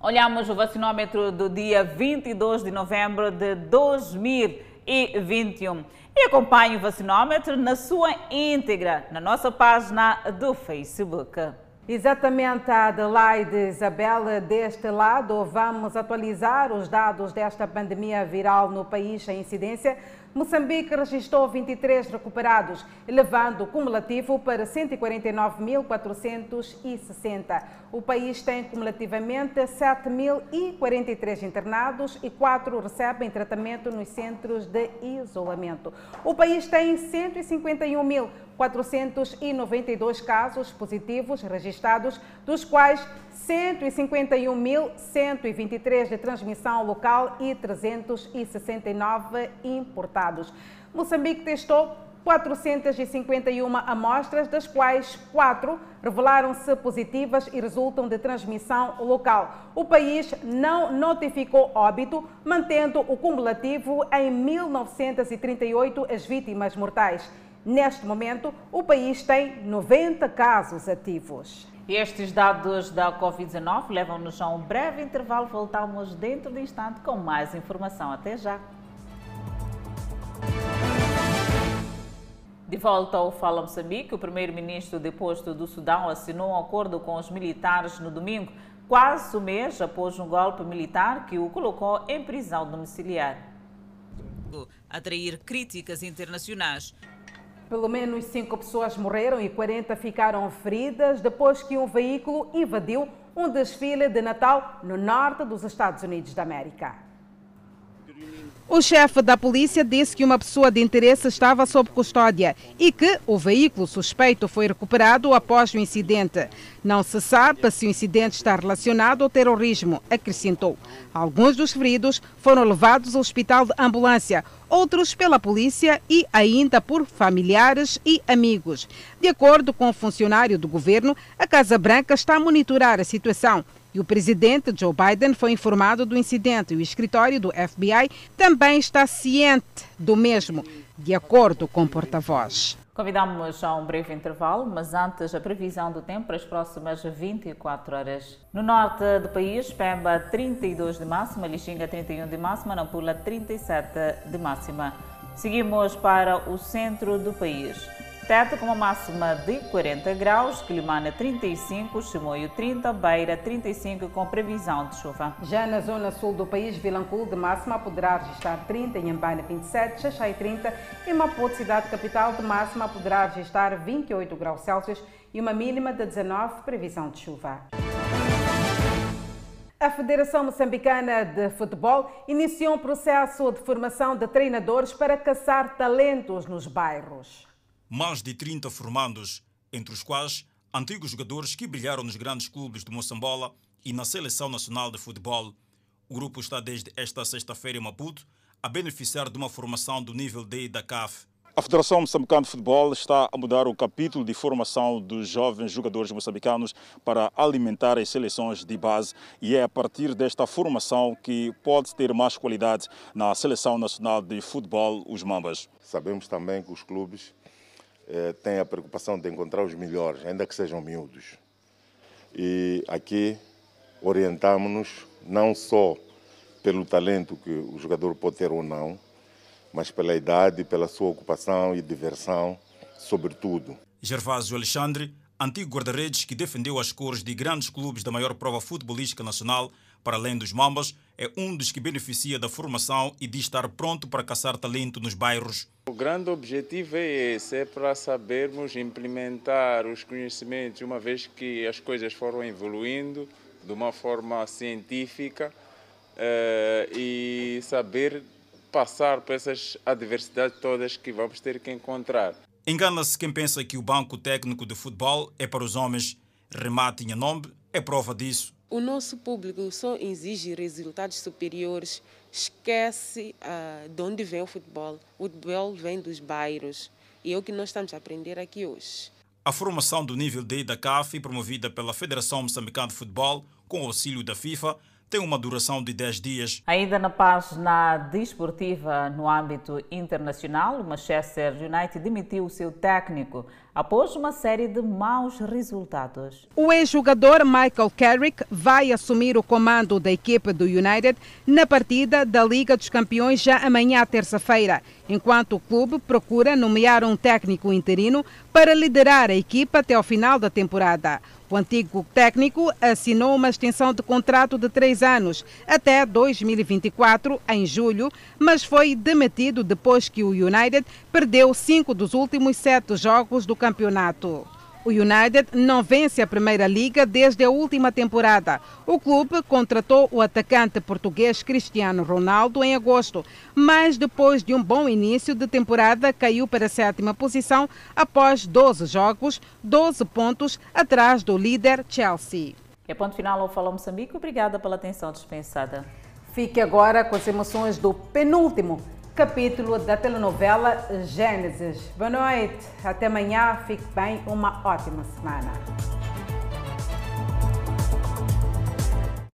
Speaker 1: Olhamos o vacinômetro do dia 22 de novembro de 2021 e acompanhe o vacinômetro na sua íntegra na nossa página do Facebook.
Speaker 2: Exatamente, Adelaide Isabel, deste lado, vamos atualizar os dados desta pandemia viral no país em incidência. Moçambique registrou 23 recuperados, elevando o cumulativo para 149.460. O país tem cumulativamente 7.043 internados e 4 recebem tratamento nos centros de isolamento. O país tem 151.492 casos positivos registrados, dos quais 151.123 de transmissão local e 369 importados. Moçambique testou 451 amostras, das quais 4 revelaram-se positivas e resultam de transmissão local. O país não notificou óbito, mantendo o cumulativo em 1938 as vítimas mortais. Neste momento, o país tem 90 casos ativos.
Speaker 1: Estes dados da Covid-19 levam-nos a um breve intervalo. Voltamos dentro de instante com mais informação. Até já. De volta ao Fala Moçambique, o primeiro-ministro deposto do Sudão assinou um acordo com os militares no domingo, quase um mês após um golpe militar que o colocou em prisão domiciliar.
Speaker 50: Atrair críticas internacionais.
Speaker 2: Pelo menos cinco pessoas morreram e 40 ficaram feridas depois que um veículo invadiu um desfile de Natal no norte dos Estados Unidos da América. O chefe da polícia disse que uma pessoa de interesse estava sob custódia e que o veículo suspeito foi recuperado após o incidente. Não se sabe se o incidente está relacionado ao terrorismo, acrescentou. Alguns dos feridos foram levados ao hospital de ambulância, outros pela polícia e ainda por familiares e amigos. De acordo com o um funcionário do governo, a Casa Branca está a monitorar a situação o presidente Joe Biden foi informado do incidente e o escritório do FBI também está ciente do mesmo, de acordo com o porta-voz.
Speaker 1: Convidamos a um breve intervalo, mas antes a previsão do tempo para as próximas 24 horas. No norte do país, Pemba 32 de máxima, Lixinga 31 de máxima, Nampula 37 de máxima. Seguimos para o centro do país. Tete com uma máxima de 40 graus, Quilimana 35, Chimoio 30, Beira 35 com previsão de chuva.
Speaker 2: Já na zona sul do país, Vilanculo de máxima poderá registrar 30, Inhambane 27, Xaxai 30 e Maputo, cidade capital, de máxima poderá registrar 28 graus Celsius e uma mínima de 19, previsão de chuva. A Federação Moçambicana de Futebol iniciou um processo de formação de treinadores para caçar talentos nos bairros.
Speaker 51: Mais de 30 formandos, entre os quais antigos jogadores que brilharam nos grandes clubes de Moçambola e na Seleção Nacional de Futebol. O grupo está desde esta sexta-feira em Maputo a beneficiar de uma formação do nível D da CAF.
Speaker 25: A Federação Moçambicana de Futebol está a mudar o capítulo de formação dos jovens jogadores moçambicanos para alimentar as seleções de base e é a partir desta formação que pode ter mais qualidade na Seleção Nacional de Futebol, os Mambas.
Speaker 52: Sabemos também que os clubes eh, têm a preocupação de encontrar os melhores, ainda que sejam miúdos. E aqui orientamos-nos não só pelo talento que o jogador pode ter ou não, mas pela idade, pela sua ocupação e diversão, sobretudo.
Speaker 51: Gervásio Alexandre, antigo guarda-redes que defendeu as cores de grandes clubes da maior prova futebolística nacional, para além dos Mambas, é um dos que beneficia da formação e de estar pronto para caçar talento nos bairros.
Speaker 53: O grande objetivo é esse, é para sabermos implementar os conhecimentos, uma vez que as coisas foram evoluindo de uma forma científica eh, e saber passar por essas adversidades todas que vamos ter que encontrar.
Speaker 51: Engana-se quem pensa que o banco técnico de futebol é para os homens. Remate em nome é prova disso.
Speaker 54: O nosso público só exige resultados superiores, esquece uh, de onde vem o futebol. O futebol vem dos bairros e é o que nós estamos a aprender aqui hoje.
Speaker 51: A formação do nível D da CAF, promovida pela Federação Moçambicana de Futebol, com auxílio da FIFA, tem uma duração de 10 dias.
Speaker 1: Ainda na página desportiva no âmbito internacional, o Manchester United demitiu o seu técnico após uma série de maus resultados.
Speaker 2: O ex-jogador Michael Carrick vai assumir o comando da equipe do United na partida da Liga dos Campeões já amanhã, terça-feira, enquanto o clube procura nomear um técnico interino para liderar a equipa até ao final da temporada. O antigo técnico assinou uma extensão de contrato de três anos até 2024, em julho, mas foi demitido depois que o United perdeu cinco dos últimos sete jogos do campeonato. O United não vence a Primeira Liga desde a última temporada. O clube contratou o atacante português Cristiano Ronaldo em agosto, mas depois de um bom início de temporada caiu para a sétima posição após 12 jogos, 12 pontos atrás do líder Chelsea.
Speaker 1: É ponto final ao Fala Moçambique. Obrigada pela atenção dispensada.
Speaker 2: Fique agora com as emoções do penúltimo capítulo da telenovela Gênesis. Boa noite, até amanhã, fique bem, uma ótima semana.